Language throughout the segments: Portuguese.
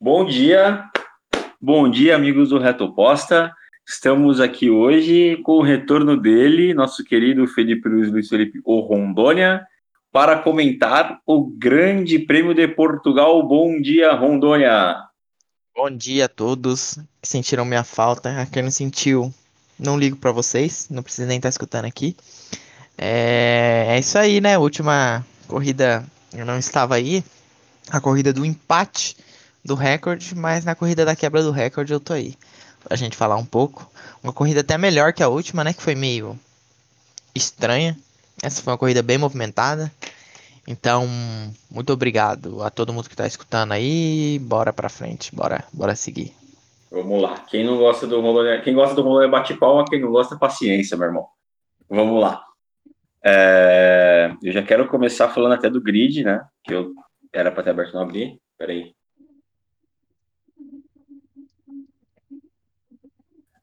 Bom dia, bom dia, amigos do Reto Oposta. Estamos aqui hoje com o retorno dele, nosso querido Felipe Luiz Luiz Felipe O Rondônia, para comentar o Grande Prêmio de Portugal. Bom dia, Rondônia. Bom dia a todos que sentiram minha falta. A quem não sentiu, não ligo para vocês, não precisa nem estar escutando aqui. É, é isso aí, né? Última corrida eu não estava aí. A corrida do empate do recorde, mas na corrida da quebra do recorde eu tô aí. Pra gente falar um pouco. Uma corrida até melhor que a última, né? Que foi meio estranha. Essa foi uma corrida bem movimentada. Então, muito obrigado a todo mundo que tá escutando aí. Bora pra frente, bora, bora seguir. Vamos lá. Quem não gosta do rolê, quem gosta do rolê bate palma, quem não gosta, paciência, meu irmão. Vamos lá. É, eu já quero começar falando até do grid, né? Que eu era para ter aberto não abrir. Peraí.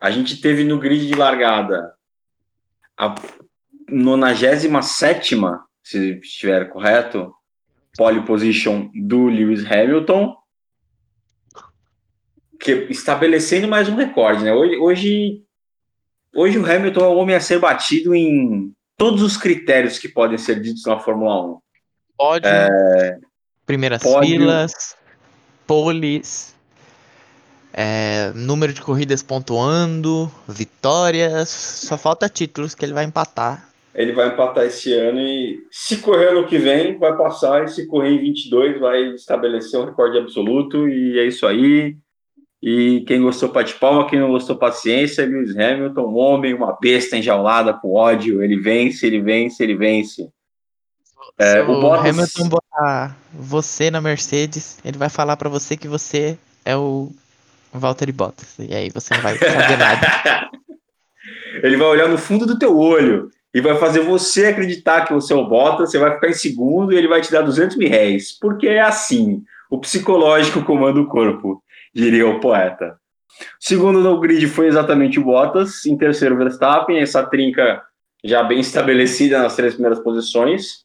A gente teve no grid de largada a 97, se estiver correto, pole position do Lewis Hamilton, que estabelecendo mais um recorde, né? Hoje, hoje, hoje o Hamilton é o homem a ser batido em todos os critérios que podem ser ditos na Fórmula 1. Pódio, é, primeiras pódio, filas, poles, é, número de corridas pontuando, vitórias, só falta títulos que ele vai empatar. Ele vai empatar esse ano e se correr ano que vem, vai passar, e se correr em 22, vai estabelecer um recorde absoluto, e é isso aí. E quem gostou, pate palma, quem não gostou, paciência. Lewis Hamilton, um homem, uma besta enjaulada com ódio. Ele vence, ele vence, ele vence. É, o Bottas... Hamilton botar você na Mercedes, ele vai falar para você que você é o Valtteri Bottas. E aí você não vai saber nada. ele vai olhar no fundo do teu olho e vai fazer você acreditar que você é o Bottas, você vai ficar em segundo e ele vai te dar 200 mil réis. Porque é assim, o psicológico comanda o corpo diria o poeta. Segundo no grid foi exatamente o Bottas, em terceiro Verstappen, essa trinca já bem estabelecida nas três primeiras posições.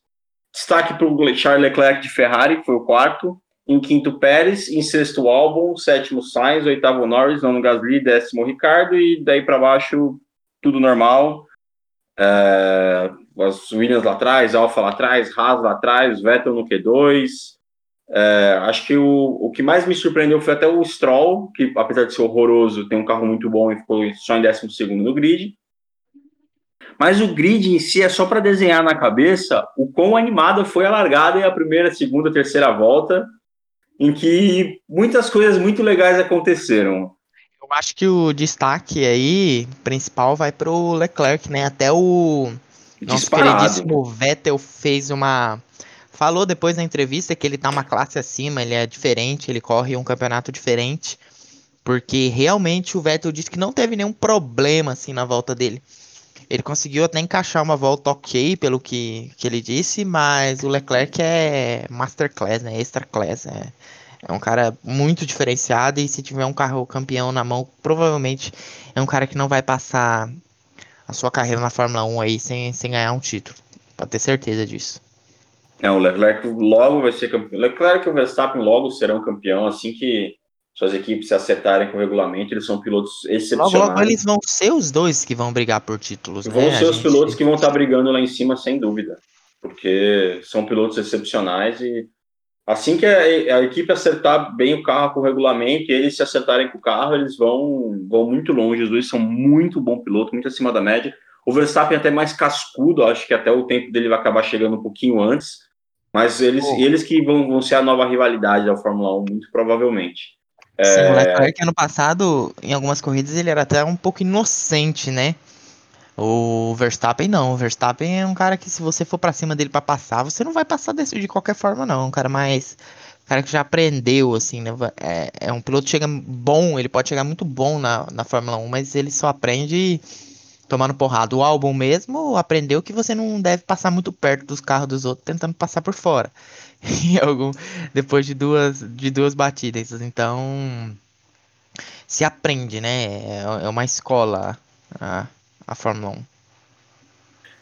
Destaque para o Charles Leclerc de Ferrari, que foi o quarto. Em quinto, Pérez. Em sexto, Albon. Sétimo, Sainz. Oitavo, Norris. Nono, Gasly. Décimo, Ricardo. E daí para baixo, tudo normal. É, as Williams lá atrás, Alfa lá atrás, Haas lá atrás, Vettel no Q2. É, acho que o, o que mais me surpreendeu foi até o Stroll, que apesar de ser horroroso, tem um carro muito bom e ficou só em 12 no grid. Mas o grid em si é só para desenhar na cabeça o quão animada foi a largada e a primeira, segunda, terceira volta, em que muitas coisas muito legais aconteceram. Eu acho que o destaque aí principal vai para o Leclerc, né? Até o nosso Disparado. queridíssimo Vettel fez uma falou depois na entrevista que ele tá uma classe acima, ele é diferente, ele corre um campeonato diferente. Porque realmente o Vettel disse que não teve nenhum problema assim na volta dele. Ele conseguiu até encaixar uma volta ok, pelo que, que ele disse, mas o Leclerc é masterclass, né? Extra class. É, é um cara muito diferenciado e se tiver um carro campeão na mão, provavelmente é um cara que não vai passar a sua carreira na Fórmula 1 aí sem, sem ganhar um título. Pode ter certeza disso. É, o Leclerc logo vai ser campeão. Leclerc e o Verstappen logo serão campeão assim que suas equipes se acertarem com o regulamento. Eles são pilotos excepcionais. Logo, logo eles vão ser os dois que vão brigar por títulos. Vão né? ser os gente... pilotos que vão estar brigando lá em cima, sem dúvida. Porque são pilotos excepcionais e assim que a, a, equipe acertar bem o carro com o regulamento e eles se acertarem com o carro, eles vão, vão muito longe. Os dois são muito bom piloto, muito acima da média. O Verstappen é até mais cascudo, acho que até o tempo dele vai acabar chegando um pouquinho antes. Mas eles, oh. eles que vão, vão ser a nova rivalidade da Fórmula 1, muito provavelmente. Sim, é... o Leclerc ano passado, em algumas corridas, ele era até um pouco inocente, né? O Verstappen não. O Verstappen é um cara que, se você for para cima dele para passar, você não vai passar desse, de qualquer forma, não. Um cara mais. Um cara que já aprendeu, assim, né? É, é um piloto que chega bom, ele pode chegar muito bom na, na Fórmula 1, mas ele só aprende tomando porrada. O álbum mesmo aprendeu que você não deve passar muito perto dos carros dos outros tentando passar por fora. Algum, depois de duas, de duas batidas. Então se aprende, né? É, é uma escola a, a Fórmula 1.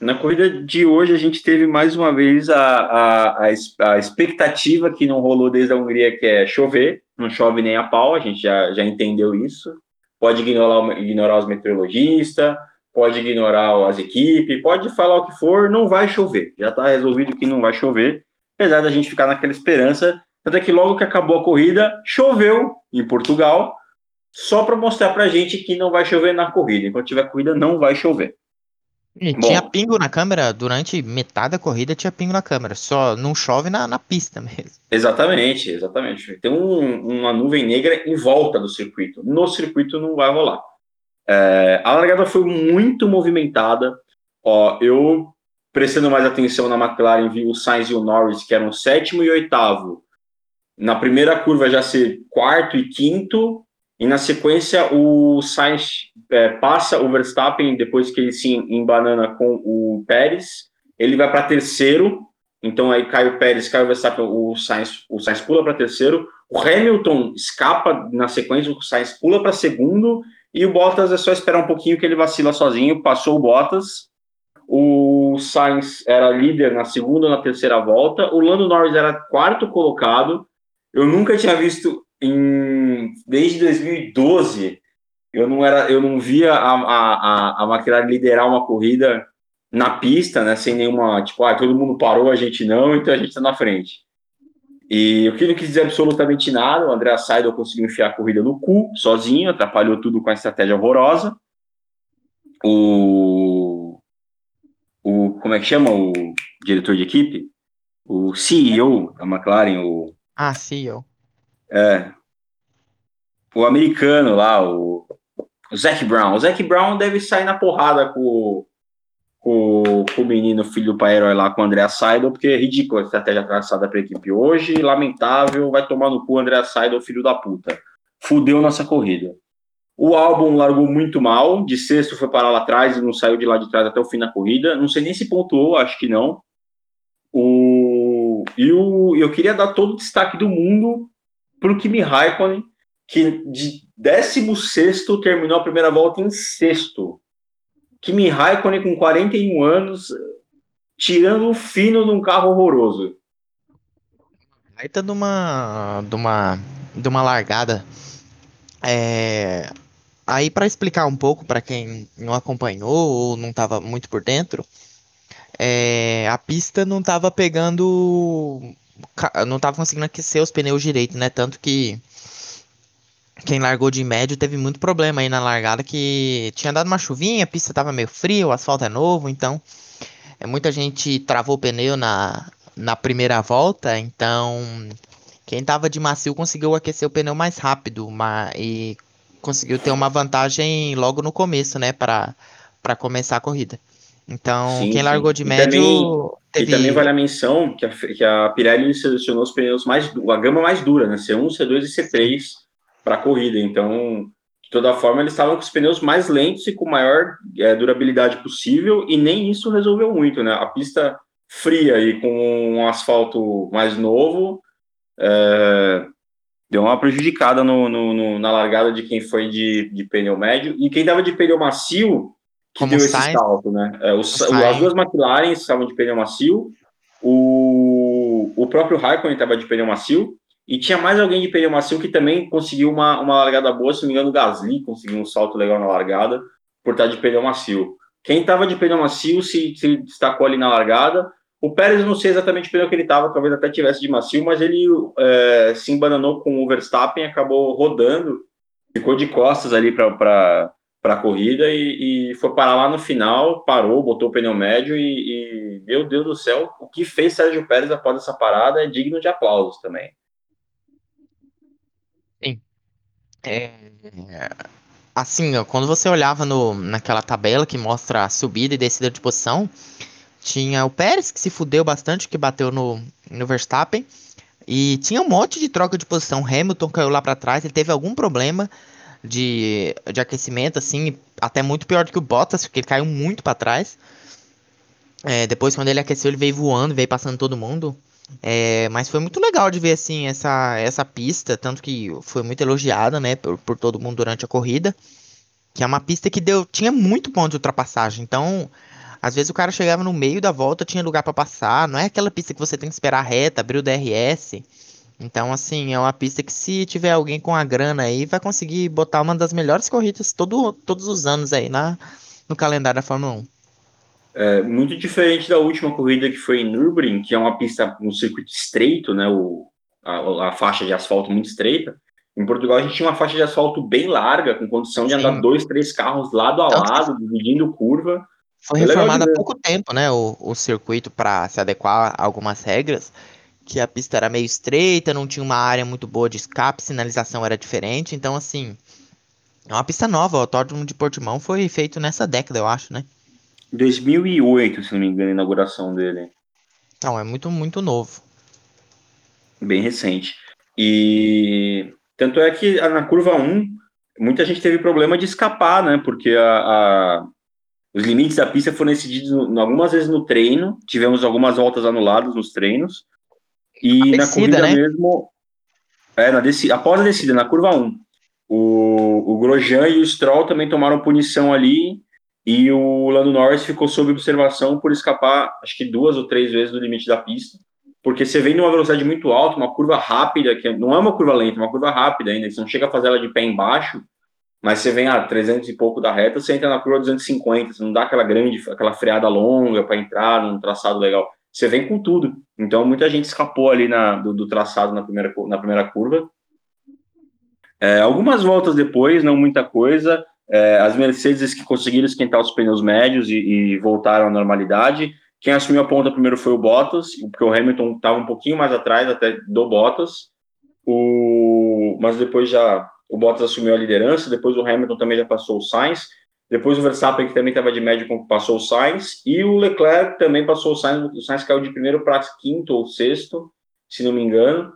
Na corrida de hoje, a gente teve mais uma vez a, a, a, a, expectativa que não rolou desde a Hungria, que é chover. Não chove nem a pau, a gente já, já entendeu isso. Pode ignorar, ignorar os meteorologistas, pode ignorar as equipes, pode falar o que for, não vai chover. Já está resolvido que não vai chover, apesar da gente ficar naquela esperança. Tanto é que logo que acabou a corrida, choveu em Portugal, só para mostrar para a gente que não vai chover na corrida. Enquanto tiver corrida, não vai chover. E Bom, tinha pingo na câmera, durante metade da corrida tinha pingo na câmera, só não chove na, na pista mesmo. Exatamente, exatamente. Tem um, uma nuvem negra em volta do circuito. No circuito não vai rolar. É, a largada foi muito movimentada. Ó, eu, prestando mais atenção na McLaren, vi o Sainz e o Norris, que eram sétimo e oitavo. Na primeira curva já ser quarto e quinto, e na sequência, o Sainz é, passa o Verstappen depois que ele se embanana com o Pérez. Ele vai para terceiro. Então aí cai o Pérez, cai o Verstappen, o Sainz, o Sainz pula para terceiro. O Hamilton escapa na sequência, o Sainz pula para segundo. E o Bottas é só esperar um pouquinho que ele vacila sozinho. Passou o Bottas. O Sainz era líder na segunda ou na terceira volta. O Lando Norris era quarto colocado. Eu nunca tinha visto em, desde 2012 eu não era eu não via a, a, a McLaren liderar uma corrida na pista, né, sem nenhuma, tipo, ah, todo mundo parou, a gente não, então a gente está na frente. E o que não quis dizer absolutamente nada, o André Seidel conseguiu enfiar a corrida no cu, sozinho, atrapalhou tudo com a estratégia horrorosa. O, o como é que chama o diretor de equipe? O CEO da McLaren, o... Ah, CEO. É. O americano lá, o, o Zac Brown. O Zac Brown deve sair na porrada com, com, com o menino filho do pai herói lá, com o André Seidel, porque é ridículo a estratégia traçada para a equipe hoje. Lamentável, vai tomar no cu o André Seidel, filho da puta. Fudeu nossa corrida. O álbum largou muito mal, de sexto foi parar lá atrás e não saiu de lá de trás até o fim da corrida. Não sei nem se pontuou, acho que não. O... E o... eu queria dar todo o destaque do mundo para o Kimi Raikkonen, que de 16 terminou a primeira volta em sexto. Kimi Raikkonen com 41 anos, tirando o fino de um carro horroroso. Aí de uma, de uma, de uma largada. É, aí para explicar um pouco para quem não acompanhou ou não estava muito por dentro, é, a pista não estava pegando não tava conseguindo aquecer os pneus direito, né? Tanto que quem largou de médio teve muito problema aí na largada que tinha dado uma chuvinha, a pista tava meio fria, o asfalto é novo, então é, muita gente travou o pneu na, na primeira volta, então quem tava de macio conseguiu aquecer o pneu mais rápido uma, e conseguiu ter uma vantagem logo no começo, né, para começar a corrida. Então, sim, quem largou de médio. Também, teve... E também vale a menção que a, que a Pirelli selecionou os pneus mais. a gama mais dura, né? C1, C2 e C3 para a corrida. Então, de toda forma, eles estavam com os pneus mais lentos e com maior é, durabilidade possível, e nem isso resolveu muito, né? A pista fria e com um asfalto mais novo. É, deu uma prejudicada no, no, no, na largada de quem foi de, de pneu médio. E quem estava de pneu macio que Como deu esse salto, né? É, o, as duas McLaren estavam de pneu macio, o, o próprio Raikkonen estava de pneu macio, e tinha mais alguém de pneu macio que também conseguiu uma, uma largada boa, se não me engano, o Gasly conseguiu um salto legal na largada, por estar de pneu macio. Quem estava de pneu macio se, se, destacou ali na largada. O Pérez, não sei exatamente o pneu que ele estava, talvez até tivesse de macio, mas ele é, se embananou com o Verstappen, acabou rodando, ficou de costas ali para a corrida e, e, foi parar lá no final, parou, botou o pneu médio e, e, meu Deus do céu, o que fez Sérgio Pérez após essa parada é digno de aplausos também. Sim. É, assim, quando você olhava no, naquela tabela que mostra a subida e descida de posição, tinha o Pérez que se fudeu bastante, que bateu no, no Verstappen, e tinha um monte de troca de posição. Hamilton caiu lá para trás, ele teve algum problema de, de aquecimento, assim, até muito pior do que o Bottas, porque ele caiu muito para trás. É, depois, quando ele aqueceu, ele veio voando, veio passando todo mundo. É, mas foi muito legal de ver, assim, essa, essa pista, tanto que foi muito elogiada, né, por, por todo mundo durante a corrida. Que é uma pista que deu, tinha muito ponto de ultrapassagem, então Às vezes o cara chegava no meio da volta, tinha lugar para passar. Não é aquela pista que você tem que esperar reta, abrir o DRS. Então, assim, é uma pista que se tiver alguém com a grana aí, vai conseguir botar uma das melhores corridas todo, todos os anos aí na, no calendário da Fórmula 1. É, muito diferente da última corrida que foi em Nürburgring, que é uma pista, um circuito estreito, né, o, a, a, faixa de asfalto muito estreita. Em Portugal a gente tinha uma faixa de asfalto bem larga, com condição de Sim. andar dois, três carros lado a lado, dividindo curva. Foi reformado há pouco tempo, né, o, o circuito para se adequar a algumas regras, que a pista era meio estreita, não tinha uma área muito boa de escape, sinalização era diferente, então assim, é uma pista nova, o Autódromo de Portimão foi feito nessa década, eu acho, né? 2008, se não me engano, a inauguração dele. Não, é muito, muito novo. Bem recente. E tanto é que na curva 1, muita gente teve problema de escapar, né? Porque a, a os limites da pista foram decididos no, algumas vezes no treino, tivemos algumas voltas anuladas nos treinos. E na corrida né? mesmo. É, na descida, após a descida, na curva 1, o, o Grosjean e o Stroll também tomaram punição ali e o Lando Norris ficou sob observação por escapar, acho que duas ou três vezes do limite da pista, porque você vem numa velocidade muito alta, uma curva rápida, que não é uma curva lenta, é uma curva rápida ainda, você não chega a fazer ela de pé embaixo, mas você vem a 300 e pouco da reta, você entra na curva 250, você não dá aquela grande, aquela freada longa para entrar num traçado legal, você vem com tudo. Então muita gente escapou ali na, do, do traçado na primeira, na primeira curva. É, algumas voltas depois, não muita coisa, é, as Mercedes que conseguiram esquentar os pneus médios e, e, voltaram à normalidade. Quem assumiu a ponta primeiro foi o Bottas, porque o Hamilton estava um pouquinho mais atrás até do Bottas. O, mas depois já o Bottas assumiu a liderança, depois o Hamilton também já passou o Sainz, depois o Verstappen, que também estava de médio, passou o Sainz, e o Leclerc também passou o Sainz, o Sainz caiu de primeiro para quinto ou sexto, se não me engano,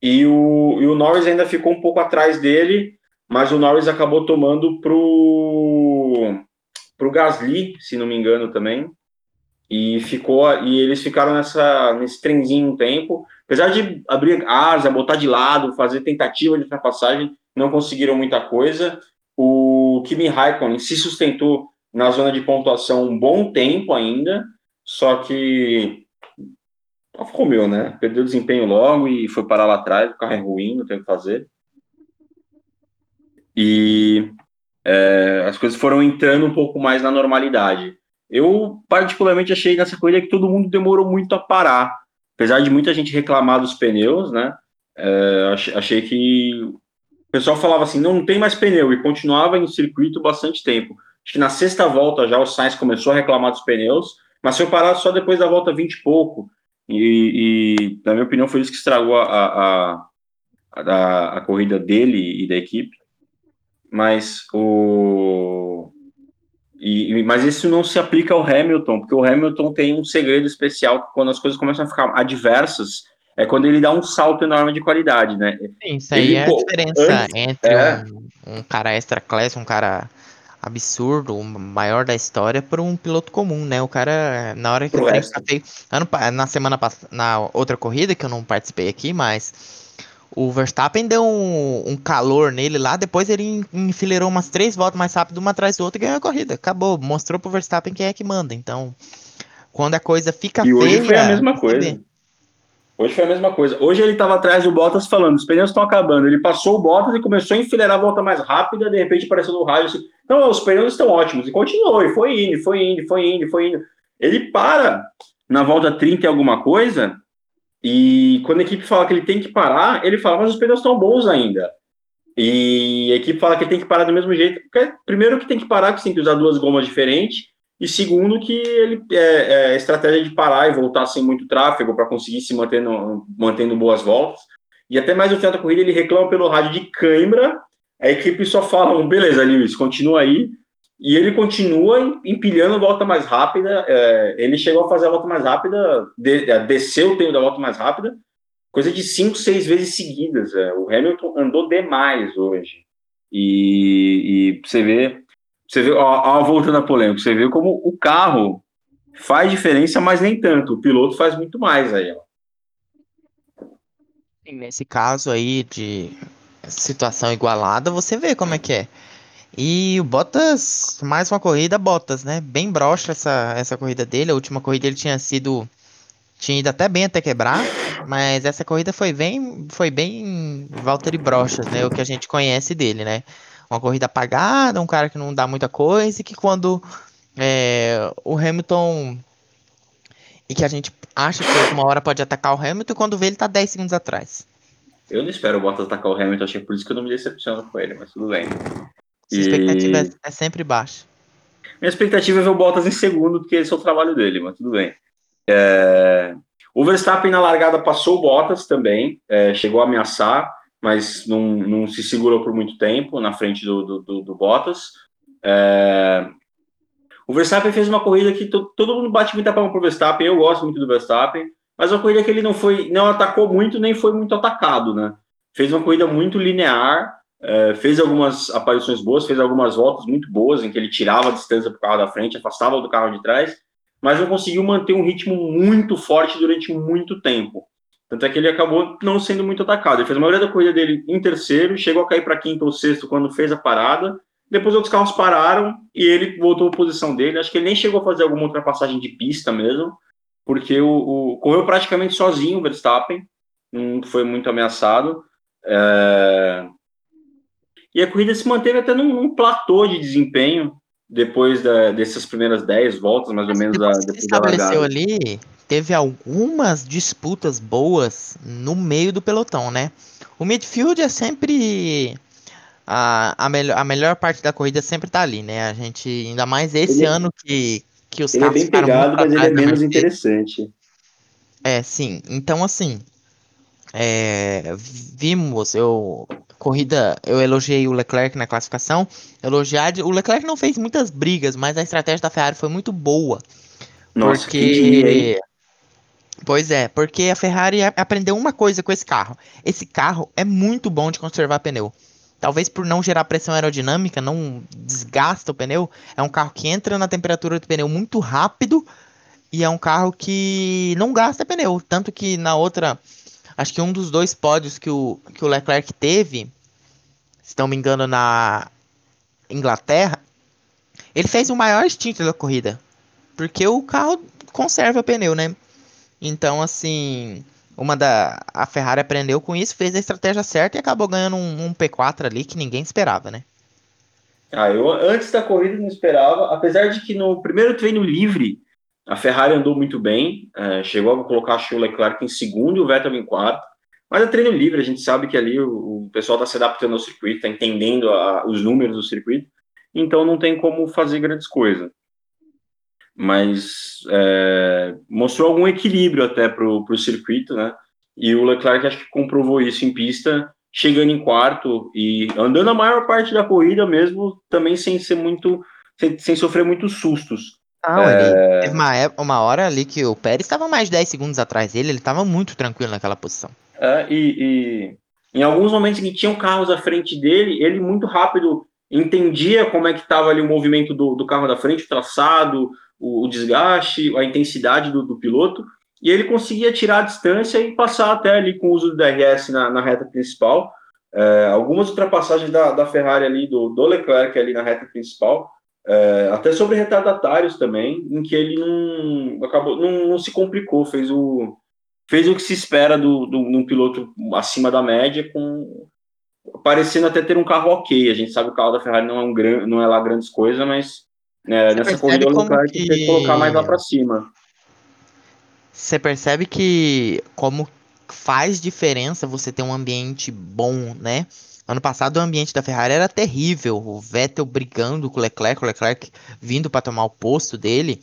e o, e o Norris ainda ficou um pouco atrás dele, mas o Norris acabou tomando pro pro Gasly, se não me engano também, e ficou e eles ficaram nessa nesse trenzinho um tempo, apesar de abrir asa, botar de lado, fazer tentativa de ultrapassagem, não conseguiram muita coisa. O Kimi Raikkonen se sustentou na zona de pontuação um bom tempo ainda, só que ficou meu, né? Perdeu desempenho logo e foi parar lá atrás, o carro é ruim, não tem o que fazer e é, as coisas foram entrando um pouco mais na normalidade. Eu, particularmente, achei nessa corrida que todo mundo demorou muito a parar, apesar de muita gente reclamar dos pneus, né? É, achei que o pessoal falava assim: não, não tem mais pneu, e continuava no circuito bastante tempo. Acho que na sexta volta já o Sainz começou a reclamar dos pneus, mas foi parar só depois da volta 20 e pouco. E, e na minha opinião, foi isso que estragou a, a, a, a corrida dele e da equipe mas o e, mas isso não se aplica ao Hamilton, porque o Hamilton tem um segredo especial que quando as coisas começam a ficar adversas, é quando ele dá um salto enorme de qualidade, né? Sim, isso aí ele, é a diferença antes, entre é... um, um, cara extra class, um cara absurdo, o maior da história, para um piloto comum, né? O cara, na hora que eu ano, na semana na outra corrida que eu não participei aqui, mas o Verstappen deu um, um, calor nele lá, depois ele enfileirou umas três voltas mais rápido, uma atrás do outro e ganhou a corrida. Acabou, mostrou pro Verstappen quem é que manda. Então, quando a coisa fica e feia... hoje foi a mesma coisa. Hoje foi a mesma coisa. Hoje ele estava atrás do Bottas falando, os pneus estão acabando. Ele passou o Bottas e começou a enfileirar a volta mais rápida, de repente apareceu no rádio assim, não, os pneus estão ótimos. E continuou, e foi indo, foi indo, foi indo, foi indo. Ele para na volta 30 e alguma coisa, e quando a equipe fala que ele tem que parar, ele fala, mas os pneus estão bons ainda. E a equipe fala que ele tem que parar do mesmo jeito. Porque, primeiro, que tem que parar, que tem que usar duas gomas diferentes. E segundo, que ele é, é estratégia de parar e voltar sem muito tráfego para conseguir se manter no, mantendo boas voltas. E até mais no final da corrida, ele reclama pelo rádio de cãibra. A equipe só fala: beleza, Lewis, continua aí. E ele continua empilhando a volta mais rápida. É, ele chegou a fazer a volta mais rápida, de, é, desceu o tempo da volta mais rápida, coisa de cinco, seis vezes seguidas. É. O Hamilton andou demais hoje. E, e você vê, você vê, ó, ó, voltando à polêmica, você vê como o carro faz diferença, mas nem tanto. O piloto faz muito mais aí. Ó. Nesse caso aí de situação igualada, você vê como é que é E o Bottas, mais uma corrida, Bottas, né? Bem broxa essa, essa corrida dele. A última corrida ele tinha sido. Tinha ido até bem até quebrar. Mas essa corrida foi bem. Foi bem Valtteri Brochas, né? O que a gente conhece dele, né? Uma corrida apagada, um cara que não dá muita coisa e que quando é, o Hamilton. E que a gente acha que uma hora pode atacar o Hamilton, quando vê ele tá 10 segundos atrás. Eu não espero o Bottas atacar o Hamilton, achei por isso que eu não me decepciono com ele, mas tudo bem. Sua expectativa e... é sempre baixa. Minha expectativa é ver o Bottas em segundo, porque esse é o trabalho dele, mas tudo bem. É... O Verstappen na largada passou o Bottas também, é, chegou a ameaçar, mas não, não se segurou por muito tempo na frente do, do, do, do Bottas. É... O Verstappen fez uma corrida que todo mundo bate muita palma pro Verstappen, eu gosto muito do Verstappen, mas uma corrida que ele não foi, não atacou muito, nem foi muito atacado, né? Fez uma corrida muito linear, é, fez algumas aparições boas, fez algumas voltas muito boas, em que ele tirava a distância para o carro da frente, afastava do carro de trás, mas não conseguiu manter um ritmo muito forte durante muito tempo. Tanto é que ele acabou não sendo muito atacado. Ele fez a maioria da corrida dele em terceiro, chegou a cair para quinto ou sexto quando fez a parada. Depois outros carros pararam e ele voltou à posição dele. Acho que ele nem chegou a fazer alguma ultrapassagem de pista mesmo, porque o, o correu praticamente sozinho o Verstappen, não foi muito ameaçado. É, e a corrida se manteve até num, num platô de desempenho depois da, dessas primeiras 10 voltas, mais ou menos. Depois, da, estabeleceu ali, teve algumas disputas boas no meio do pelotão, né? O midfield é sempre a, a, melhor, a melhor parte da corrida sempre tá ali, né? A gente, ainda mais esse ele, ano que, que os ele é bem pegado, mas ele é menos interessante. É, sim. Então, assim, é, vimos, eu corrida, eu elogiei o Leclerc na classificação. Elogiar, o Leclerc não fez muitas brigas, mas a estratégia da Ferrari foi muito boa. Nossa, porque Pois é, porque a Ferrari aprendeu uma coisa com esse carro. Esse carro é muito bom de conservar pneu. Talvez por não gerar pressão aerodinâmica, não desgasta o pneu. É um carro que entra na temperatura do pneu muito rápido e é um carro que não gasta pneu. Tanto que na outra Acho que um dos dois pódios que o, que o Leclerc teve, se não me engano, na Inglaterra, ele fez o maior stint da corrida. Porque o carro conserva pneu, né? Então, assim, uma da a Ferrari aprendeu com isso, fez a estratégia certa e acabou ganhando um, um P4 ali que ninguém esperava, né? Ah, eu antes da corrida não esperava, apesar de que no primeiro treino livre a Ferrari andou muito bem, é, chegou a colocar o Leclerc em segundo e o Vettel em quarto. Mas é treino livre, a gente sabe que ali o, o pessoal está se adaptando ao circuito, está entendendo a, os números do circuito, então não tem como fazer grandes coisas. Mas é, mostrou algum equilíbrio até para o circuito, né? E o Leclerc acho que comprovou isso em pista, chegando em quarto e andando a maior parte da corrida mesmo, também sem ser muito, sem, sem sofrer muitos sustos. Não, é... teve uma, uma hora ali que o Pérez estava mais de 10 segundos atrás dele, ele estava muito tranquilo naquela posição. É, e, e, em alguns momentos que tinham carros à frente dele, ele muito rápido entendia como é que estava ali o movimento do, do, carro da frente, o traçado, o, o desgaste, a intensidade do, do, piloto, e ele conseguia tirar a distância e passar até ali com o uso do DRS na, na reta principal. É, algumas ultrapassagens da, da Ferrari ali, do, do Leclerc ali na reta principal, é, até sobre retardatários também, em que ele não acabou, não, não, se complicou, fez o fez o que se espera do, do, de um piloto acima da média, com parecendo até ter um carro ok. A gente sabe que o carro da Ferrari não é um gran, não é lá grandes coisas, mas né, nessa corrida o Leclerc que... tem que colocar mais lá para cima. Você percebe que como faz diferença você ter um ambiente bom, né? Ano passado o ambiente da Ferrari era terrível. O Vettel brigando com o Leclerc, o Leclerc vindo para tomar o posto dele.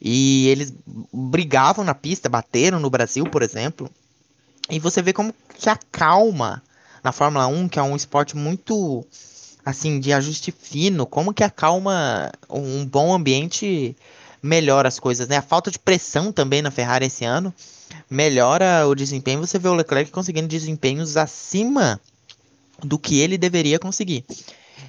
E eles brigavam na pista, bateram no Brasil, por exemplo. E você vê como que acalma na Fórmula 1, que é um esporte muito assim de ajuste fino, como que acalma um bom ambiente melhora as coisas, né? A falta de pressão também na Ferrari esse ano melhora o desempenho. Você vê o Leclerc conseguindo desempenhos acima do que ele deveria conseguir.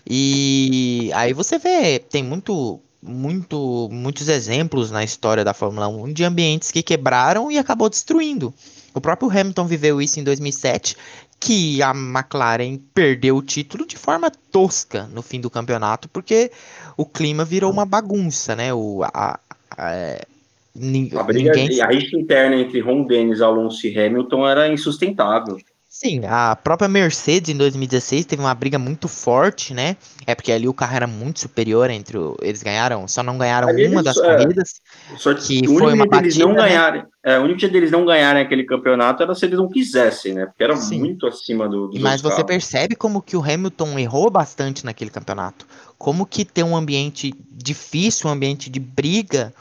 E aí você vê, tem muito, muito, muitos exemplos na história da Fórmula 1 de ambientes que quebraram e acabou destruindo. O próprio Hamilton viveu isso em 2007, que a McLaren perdeu o título de forma tosca no fim do campeonato, porque o clima virou uma bagunça, né? O, a, a, a briga, ninguém... a rixa interna entre Ron Dennis, Alonso e Hamilton era insustentável. Sim, a própria Mercedes em 2016 teve uma briga muito forte, né? É porque ali o carro era muito superior entre o, eles ganharam, só não ganharam ali uma das é, corridas. Só que foi uma batida, não né? ganharem, é, o único dia deles não ganharem aquele campeonato era se eles não quisessem, né? Porque era Sim. muito acima do, do Mas você carros. percebe como que o Hamilton errou bastante naquele campeonato. Como que ter um ambiente difícil, um ambiente de briga,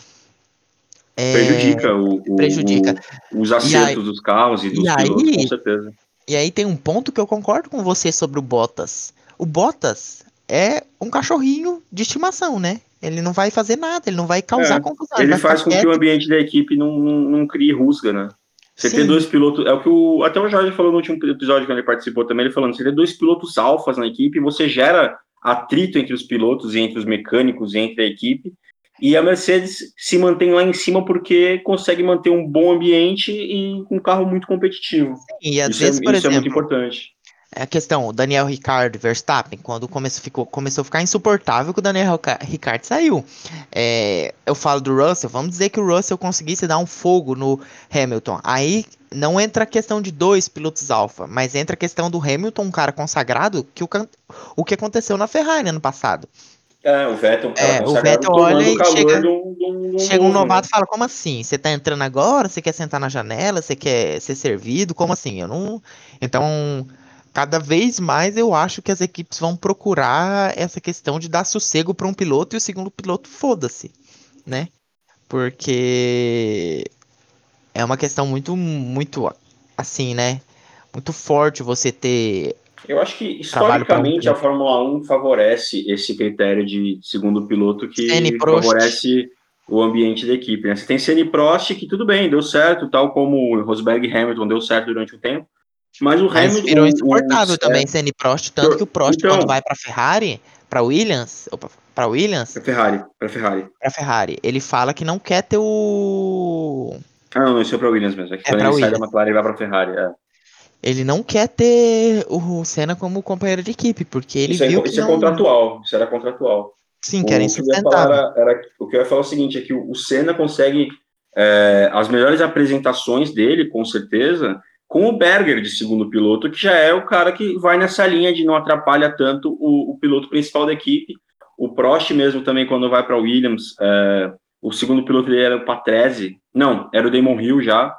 é, prejudica, o, o, prejudica. O, os acertos aí, dos carros e dos e pilotos, aí, com certeza. E aí tem um ponto que eu concordo com você sobre o Bottas. O Bottas é um cachorrinho de estimação, né? Ele não vai fazer nada, ele não vai causar é, confusão. Ele, ele faz com quieto. que o ambiente da equipe não, não, não crie rusga, né? Você Sim. ter dois pilotos. É o que o. Até o Jorge falou no último episódio, quando ele participou também, ele falando: você ter dois pilotos alfas na equipe, você gera atrito entre os pilotos e entre os mecânicos e entre a equipe. E a Mercedes se mantém lá em cima porque consegue manter um bom ambiente e um carro muito competitivo. Sim, e às isso vezes, é, por isso exemplo, é muito importante. É a questão, o Daniel Ricciardo Verstappen, quando começou, ficou, começou a ficar insuportável que o Daniel Ricciardo saiu. É, eu falo do Russell, vamos dizer que o Russell conseguisse dar um fogo no Hamilton. Aí não entra a questão de dois pilotos alfa, mas entra a questão do Hamilton, um cara consagrado, que o, o que aconteceu na Ferrari ano passado. É, o Vettel, é, o Vettel olha e chega, do, do, do chega um novato e fala, como assim? Você tá entrando agora? Você quer sentar na janela? Você quer ser servido? Como assim? Eu não... Então, cada vez mais eu acho que as equipes vão procurar essa questão de dar sossego para um piloto e o segundo piloto foda-se, né? Porque é uma questão muito, muito assim, né? Muito forte você ter eu acho que historicamente a Fórmula 1 favorece esse critério de segundo piloto que favorece o ambiente da equipe. Né? Você tem Senna Prost que tudo bem, deu certo, tal como o Rosberg e Hamilton deu certo durante o tempo. Mas o mas Hamilton. virou insuportável o, também, é, Senna Prost, tanto que o Prost, então, quando vai para Ferrari, para Williams, para Williams. Para Ferrari, para Ferrari. Para Ferrari, ele fala que não quer ter o. Ah, não, isso é para Williams mesmo. É que é quando ele Williams. sai da McLaren e vai para Ferrari. É ele não quer ter o Senna como companheiro de equipe, porque ele isso é viu é, que Isso não... é contratual, isso era contratual. Sim, que era insustentável. Era, era, o que eu ia falar é o seguinte, é que o, Senna consegue é, as melhores apresentações dele, com certeza, com o Berger de segundo piloto, que já é o cara que vai nessa linha de não atrapalha tanto o, o piloto principal da equipe. O Prost mesmo também, quando vai para Williams, é, o segundo piloto dele era o Patrese, não, era o Damon Hill já,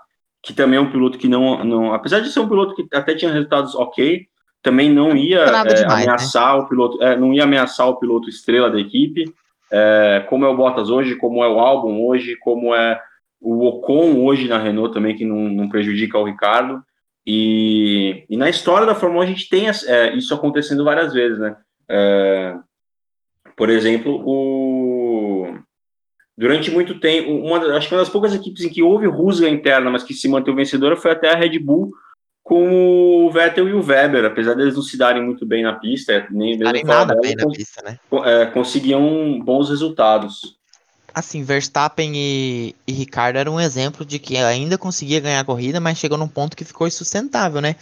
que também é um piloto que não, não apesar de ser um piloto que até tinha resultados ok, também não ia é, demais, né? ameaçar né? o piloto, é, não ia ameaçar o piloto estrela da equipe, é, como é o Bottas hoje, como é o Albon hoje, como é o Ocon hoje na Renault também, que não, não prejudica o Ricardo. E, e, na história da Fórmula 1 a gente tem é, isso acontecendo várias vezes, né? É, por exemplo, o, Durante muito tempo, uma, acho que uma das poucas equipes em que houve rusga interna, mas que se manteve vencedora, foi até a Red Bull com o Vettel e o Weber, apesar deles não se darem muito bem na pista, nem mesmo nada bem na pista, né? É, conseguiam bons resultados. Assim, Verstappen e, e Ricardo eram um exemplo de que ainda conseguia ganhar a corrida, mas chegou num ponto que ficou insustentável, né?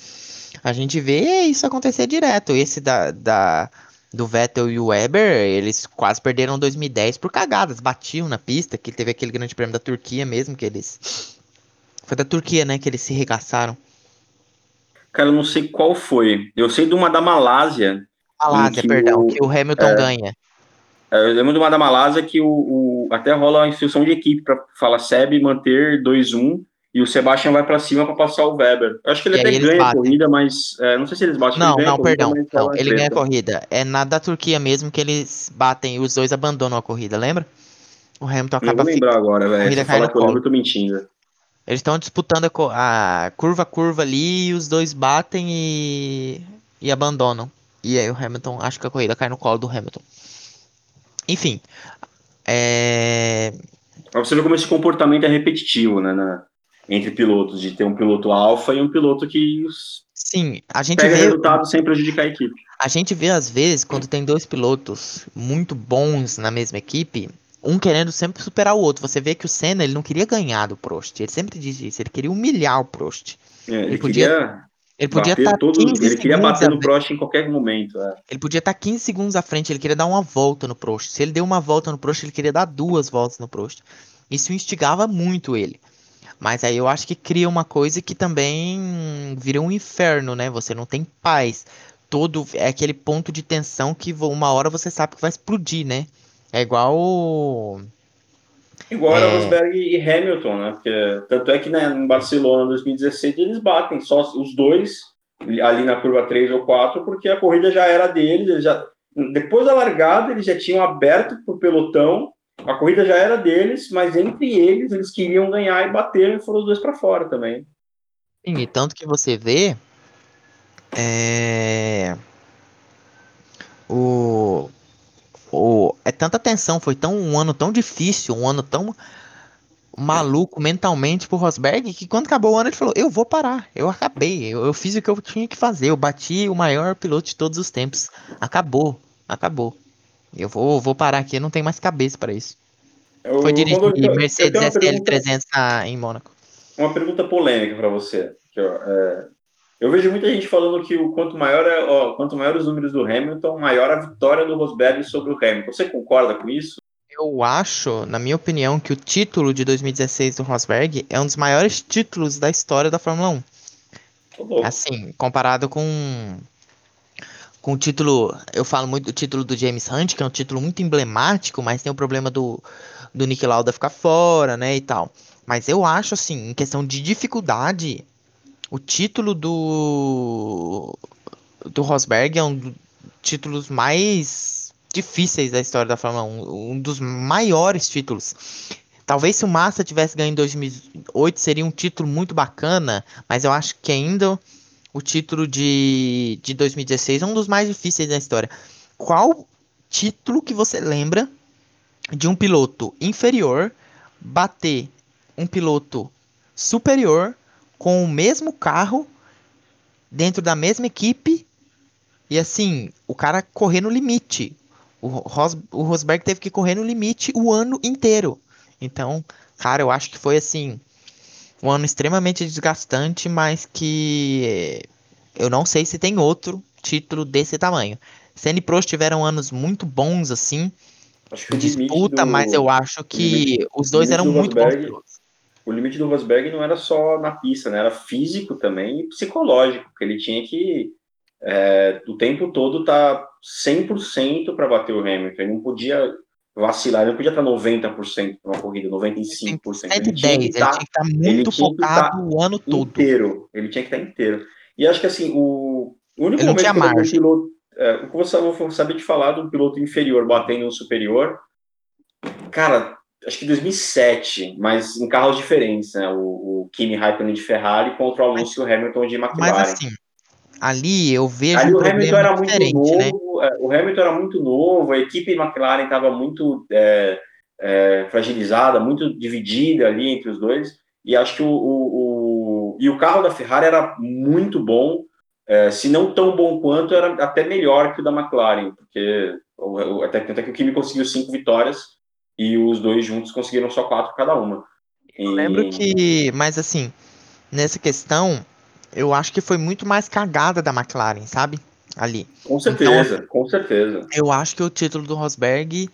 A gente vê isso acontecer direto. Esse da, da do Vettel e o Weber, eles quase perderam 2010 por cagadas, batiam na pista, que teve aquele grande prêmio da Turquia mesmo, que eles... Foi da Turquia, né, que eles se regaçaram. Cara, eu não sei qual foi. Eu sei de uma da Malásia. Malásia, que perdão, o, que o Hamilton é, ganha. É, eu lembro de uma da Malásia que o, o até rola a instrução de equipe para falar SEB manter 2-1 e o Sebastian vai para cima para passar o Weber. Eu acho que ele e até ganha batem. a corrida, mas é, não sei se eles batem. Não, não, corrida, perdão. Não, ele ganha a corrida. É na da Turquia mesmo que eles batem e os dois abandonam a corrida, lembra? O Hamilton acaba. Não vou lembrar agora, velho. Se falar que eu lembro, eu tô mentindo. Eles estão disputando a, a curva a curva ali e os dois batem e, e abandonam. E aí o Hamilton, acho que a corrida cai no colo do Hamilton. Enfim. É... Você ver como esse comportamento é repetitivo, né? Na entre pilotos, de ter um piloto alfa e um piloto que Sim, a gente pega vê, resultado sem prejudicar a equipe. A gente vê às vezes quando tem dois pilotos muito bons na mesma equipe, um querendo sempre superar o outro. Você vê que o Senna ele não queria ganhar do Prost, ele sempre diz isso, ele queria humilhar o Prost. É, ele, ele podia ele Ele podia estar tá todo, Ele queria bater no Prost em qualquer momento. É. Ele podia estar tá 15 segundos à frente, ele queria dar uma volta no Prost. Se ele deu uma volta no Prost, ele queria dar duas voltas no Prost. Isso instigava muito ele. Mas aí eu acho que cria uma coisa que também vira um inferno, né? Você não tem paz. Todo é aquele ponto de tensão que uma hora você sabe que vai explodir, né? É igual Igual era é... Rosberg e Hamilton, né? Porque, tanto é que né, em Barcelona 2016 eles batem só os dois ali na curva 3 ou 4, porque a corrida já era deles, eles já, depois da largada eles já tinham aberto para o pelotão, a corrida já era deles, mas entre eles eles queriam ganhar e bater e foram os dois para fora também. Sim, e tanto que você vê é... o o, é tanta tensão, foi tão um ano tão difícil, um ano tão maluco mentalmente pro Rosberg que quando acabou o ano ele falou: Eu vou parar, eu acabei, eu, eu fiz o que eu tinha que fazer, eu bati o maior piloto de todos os tempos. Acabou, acabou. Eu vou, vou parar aqui, eu não tenho mais cabeça para isso. Eu, Foi dirigir eu, Mercedes SL300 na, em Mônaco. Uma pergunta polêmica para você. Que, é, eu vejo muita gente falando que o quanto maior é, ó, quanto maior os números do Hamilton, maior a vitória do Rosberg sobre o Hamilton. Você concorda com isso? Eu acho, na minha opinião, que o título de 2016 do Rosberg é um dos maiores títulos da história da Fórmula 1. Assim, comparado com com o título, eu falo muito do título do James Hunt, que é um título muito emblemático, mas tem o problema do, do Nick Lauda ficar fora, né, e tal. Mas eu acho, assim, em questão de dificuldade, o título do do Rosberg é um dos títulos mais difíceis da história da Fórmula 1, um dos maiores títulos. Talvez se o Massa tivesse ganho em 2008 seria um título muito bacana, mas eu acho que ainda o título de, de 2016 é um dos mais difíceis da história. Qual título que você lembra de um piloto inferior bater um piloto superior com o mesmo carro, dentro da mesma equipe, e assim, o cara correr no limite. O, Ros, o Rosberg teve que correr no limite o ano inteiro. Então, cara, eu acho que foi assim, um ano extremamente desgastante, mas que eu não sei se tem outro título desse tamanho. Senna e Prost tiveram anos muito bons assim, disputa, do, mas eu acho que os dois eram muito Rosberg, bons o limite do Rosberg não era só na pista, né? Era físico também e psicológico, porque ele tinha que é, o tempo todo estar tá 100% para bater o Hamilton. Ele não podia vacilar, ele não podia estar 90% numa corrida, 95%. Ele tinha que estar, tá, tá muito focado o ano todo. Inteiro. Ele tinha que estar inteiro. E acho que assim, o, o único momento que um piloto. É, o que eu vou saber de falar do piloto inferior batendo no superior, cara, acho que 2007, mas em carros diferentes, né? O, o Kimi Raikkonen de Ferrari contra o Alonso Hamilton de McLaren. Mas assim, ali eu vejo ali um o Hamilton era muito né? novo, né? O Hamilton era muito novo, a equipe McLaren estava muito é, é, fragilizada, muito dividida ali entre os dois, e acho que o, o, o e o carro da Ferrari era muito bom, é, se não tão bom quanto, era até melhor que o da McLaren, porque até, até que o Kimi conseguiu cinco vitórias, e os dois juntos conseguiram só quatro cada uma. Eu lembro que, mas assim, nessa questão, eu acho que foi muito mais cagada da McLaren, sabe? Ali. Com certeza, então, com certeza. Eu acho que o título do Rosberg,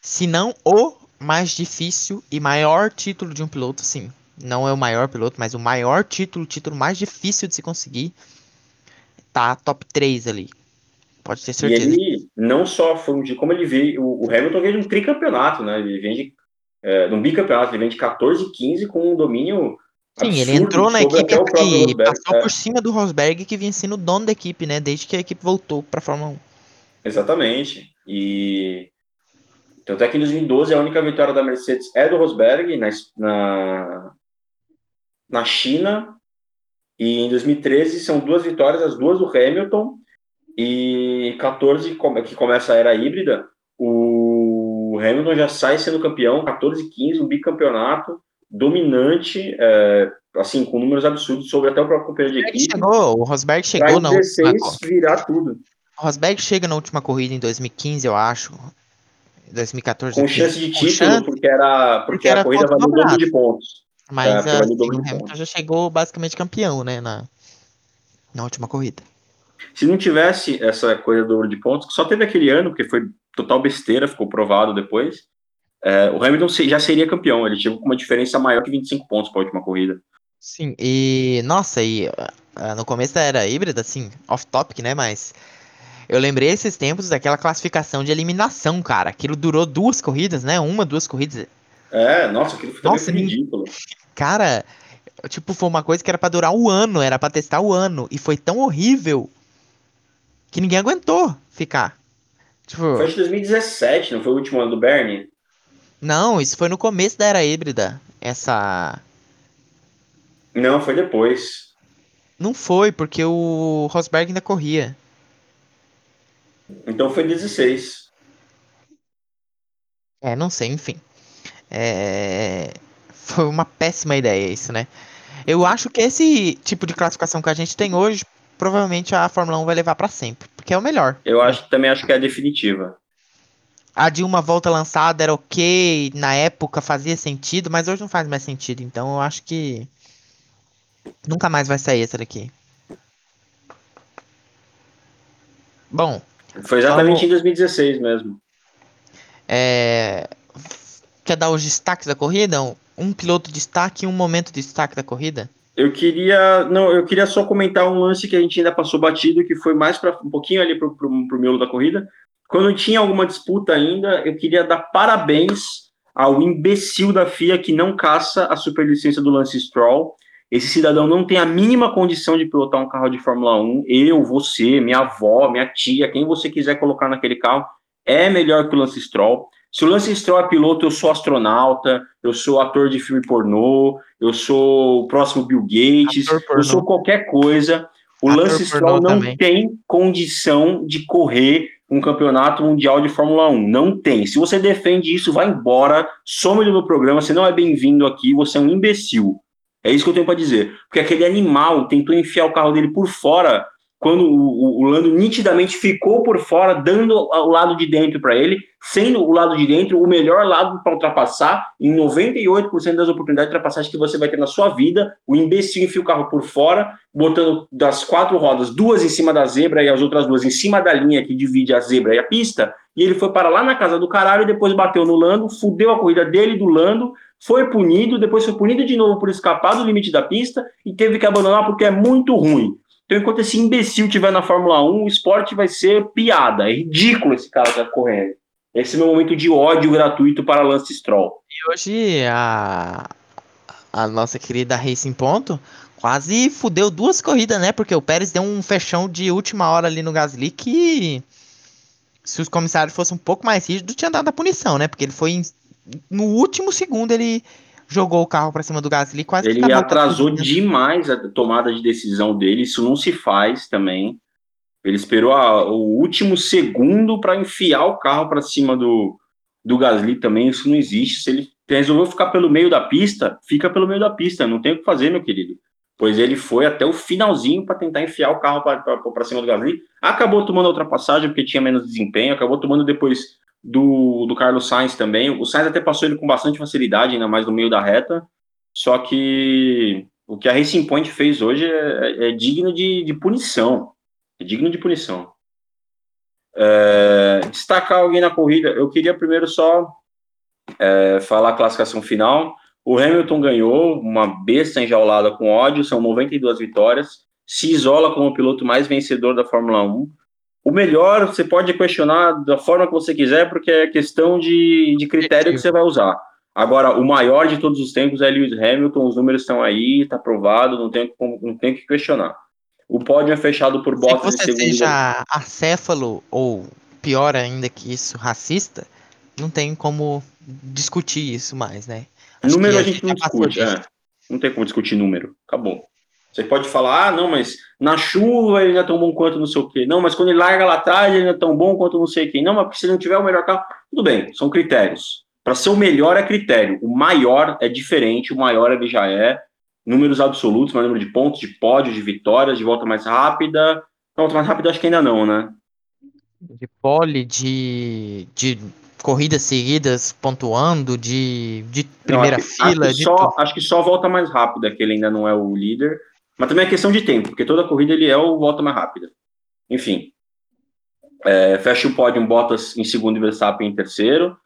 se não o mais difícil e maior título de um piloto, sim. Não é o maior piloto, mas o maior título, o título mais difícil de se conseguir, tá top 3 ali. Pode ter certeza. E ele não só foi de como ele veio, o, Hamilton veio de um tricampeonato, né? Ele vem de é, um bicampeonato, ele vem de 14 15 com um domínio. Sim, ele entrou na equipe que passou é. por cima do Rosberg, que vinha sendo o dono da equipe, né? Desde que a equipe voltou para a Fórmula 1. Exatamente. E tanto é que em 2012 a única vitória da Mercedes é do Rosberg na, na, na China. E em 2013 são duas vitórias, as duas do Hamilton. E 14, que começa a era híbrida, o Hamilton já sai sendo campeão, 14 15, um bicampeonato dominante, é, assim, com números absurdos sobre até o próprio companheiro de equipe. Chegou, o Rosberg chegou na 16, última virar tudo. O Rosberg chega na última corrida em 2015, eu acho. 2014. Com chance de título, chance, porque era porque, porque era a corrida valia o dobro de pontos. Mas é, assim, o Hamilton já chegou basicamente campeão, né, na, na última corrida. Se não tivesse essa coisa do ouro de pontos, que só teve aquele ano, porque foi total besteira, ficou provado depois, é, o Hamilton já seria campeão. Ele chegou com uma diferença maior que 25 pontos para a última corrida. Sim, e nossa, e uh, no começo era híbrida, assim, off-topic, né? Mas eu lembrei esses tempos daquela classificação de eliminação, cara. Aquilo durou duas corridas, né? Uma, duas corridas. É, nossa, aquilo foi nossa, ridículo. Cara, tipo, foi uma coisa que era para durar um ano, era para testar o um ano. E foi tão horrível que ninguém aguentou ficar. Tipo, foi de 2017, não foi o último ano do Bernie? Não, isso foi no começo da era híbrida. Essa. Não, foi depois. Não foi, porque o Rosberg ainda corria. Então foi 16. É, não sei, enfim. É... Foi uma péssima ideia isso, né? Eu acho que esse tipo de classificação que a gente tem hoje, provavelmente a Fórmula 1 vai levar para sempre, porque é o melhor. Eu acho também acho que é a definitiva. A de uma volta lançada era ok, na época fazia sentido, mas hoje não faz mais sentido. Então eu acho que nunca mais vai sair essa daqui. Bom, foi exatamente em 2016 mesmo. É... Quer dar os destaques da corrida? Um piloto de destaque e um momento de destaque da corrida? Eu queria, não, eu queria só comentar um lance que a gente ainda passou batido, que foi mais para um pouquinho ali pro, pro miolo da corrida. Quando tinha alguma disputa ainda, eu queria dar parabéns ao imbecil da FIA que não caça a superlicença do Lance Stroll esse cidadão não tem a mínima condição de pilotar um carro de Fórmula 1. Eu, você, minha avó, minha tia, quem você quiser colocar naquele carro, é melhor que o Lance Stroll. Se o Lance Stroll é piloto, eu sou astronauta, eu sou ator de filme pornô, eu sou o próximo Bill Gates, eu sou qualquer coisa. O ator Lance Stroll não também. tem condição de correr um campeonato mundial de Fórmula 1. Não tem. Se você defende isso, vai embora, some do meu programa, você não é bem-vindo aqui, você é um imbecil. É isso que eu tenho para dizer. Porque aquele animal tentou enfiar o carro dele por fora quando o, o, o Lando nitidamente ficou por fora, dando o lado de dentro para ele, sendo o lado de dentro o melhor lado para ultrapassar em 98% das oportunidades de ultrapassagem que você vai ter na sua vida. O imbecil enfia o carro por fora, botando das quatro rodas, duas em cima da zebra e as outras duas em cima da linha que divide a zebra e a pista. E ele foi para lá na casa do caralho e depois bateu no Lando, fudeu a corrida dele do Lando foi punido, depois foi punido de novo por escapar do limite da pista e teve que abandonar porque é muito ruim. Então, enquanto esse imbecil estiver na Fórmula 1, o esporte vai ser piada. É ridículo esse cara tá correndo. Esse é meu momento de ódio gratuito para Lance Stroll. E hoje a, a nossa querida Racing Ponto quase fudeu duas corridas, né? Porque o Pérez deu um fechão de última hora ali no Gasly que se os comissários fossem um pouco mais rígidos, tinha dado a punição, né? Porque ele foi no último segundo ele jogou o carro para cima do Gasly, quase Ele atrasou demais a tomada de decisão dele, isso não se faz também. Ele esperou a, o último segundo para enfiar o carro para cima do, do Gasly também, isso não existe. Se ele resolveu ficar pelo meio da pista, fica pelo meio da pista, não tem o que fazer, meu querido. Pois ele foi até o finalzinho para tentar enfiar o carro para cima do Gasly. Acabou tomando a ultrapassagem porque tinha menos desempenho, acabou tomando depois do, do Carlos Sainz também. O Sainz até passou ele com bastante facilidade, ainda mais no meio da reta. Só que o que a Racing Point fez hoje é, é digno de, de, punição. É digno de punição. É, destacar alguém na corrida, eu queria primeiro só é, falar a classificação final. O Hamilton ganhou, uma besta enjaulada com ódio, são 92 vitórias, se isola como o piloto mais vencedor da Fórmula 1. O melhor você pode questionar da forma que você quiser, porque é questão de, de critério que você vai usar. Agora, o maior de todos os tempos é Lewis Hamilton, os números estão aí, está provado, não tem, não tem que questionar. O pódio é fechado por Bottas Se você seja acéfalo, ou pior ainda que isso, racista, não tem como discutir isso mais, né? Acho número a gente, a gente não discute, é. Não tem como discutir número, acabou. Você pode falar, ah, não, mas na chuva ele não é tão bom quanto não sei o quê. Não, mas quando ele larga lá atrás ele não é tão bom quanto não sei quem. Não, mas se ele não tiver o melhor carro, tudo bem, são critérios. Para ser o melhor é critério. O maior é diferente, o maior ele já é. Números absolutos, mas número de pontos, de pódios, de vitórias, de volta mais rápida. Não, volta mais rápida acho que ainda não, né? De pole, de, de corridas seguidas pontuando, de, de primeira não, acho, fila. Acho que, de só, acho que só volta mais rápida, que ele ainda não é o líder Mas também é questão de tempo, porque toda corrida ele é o volta mais rápida. Enfim, é, fecha o pódio Bottas em segundo e Verstappen em terceiro.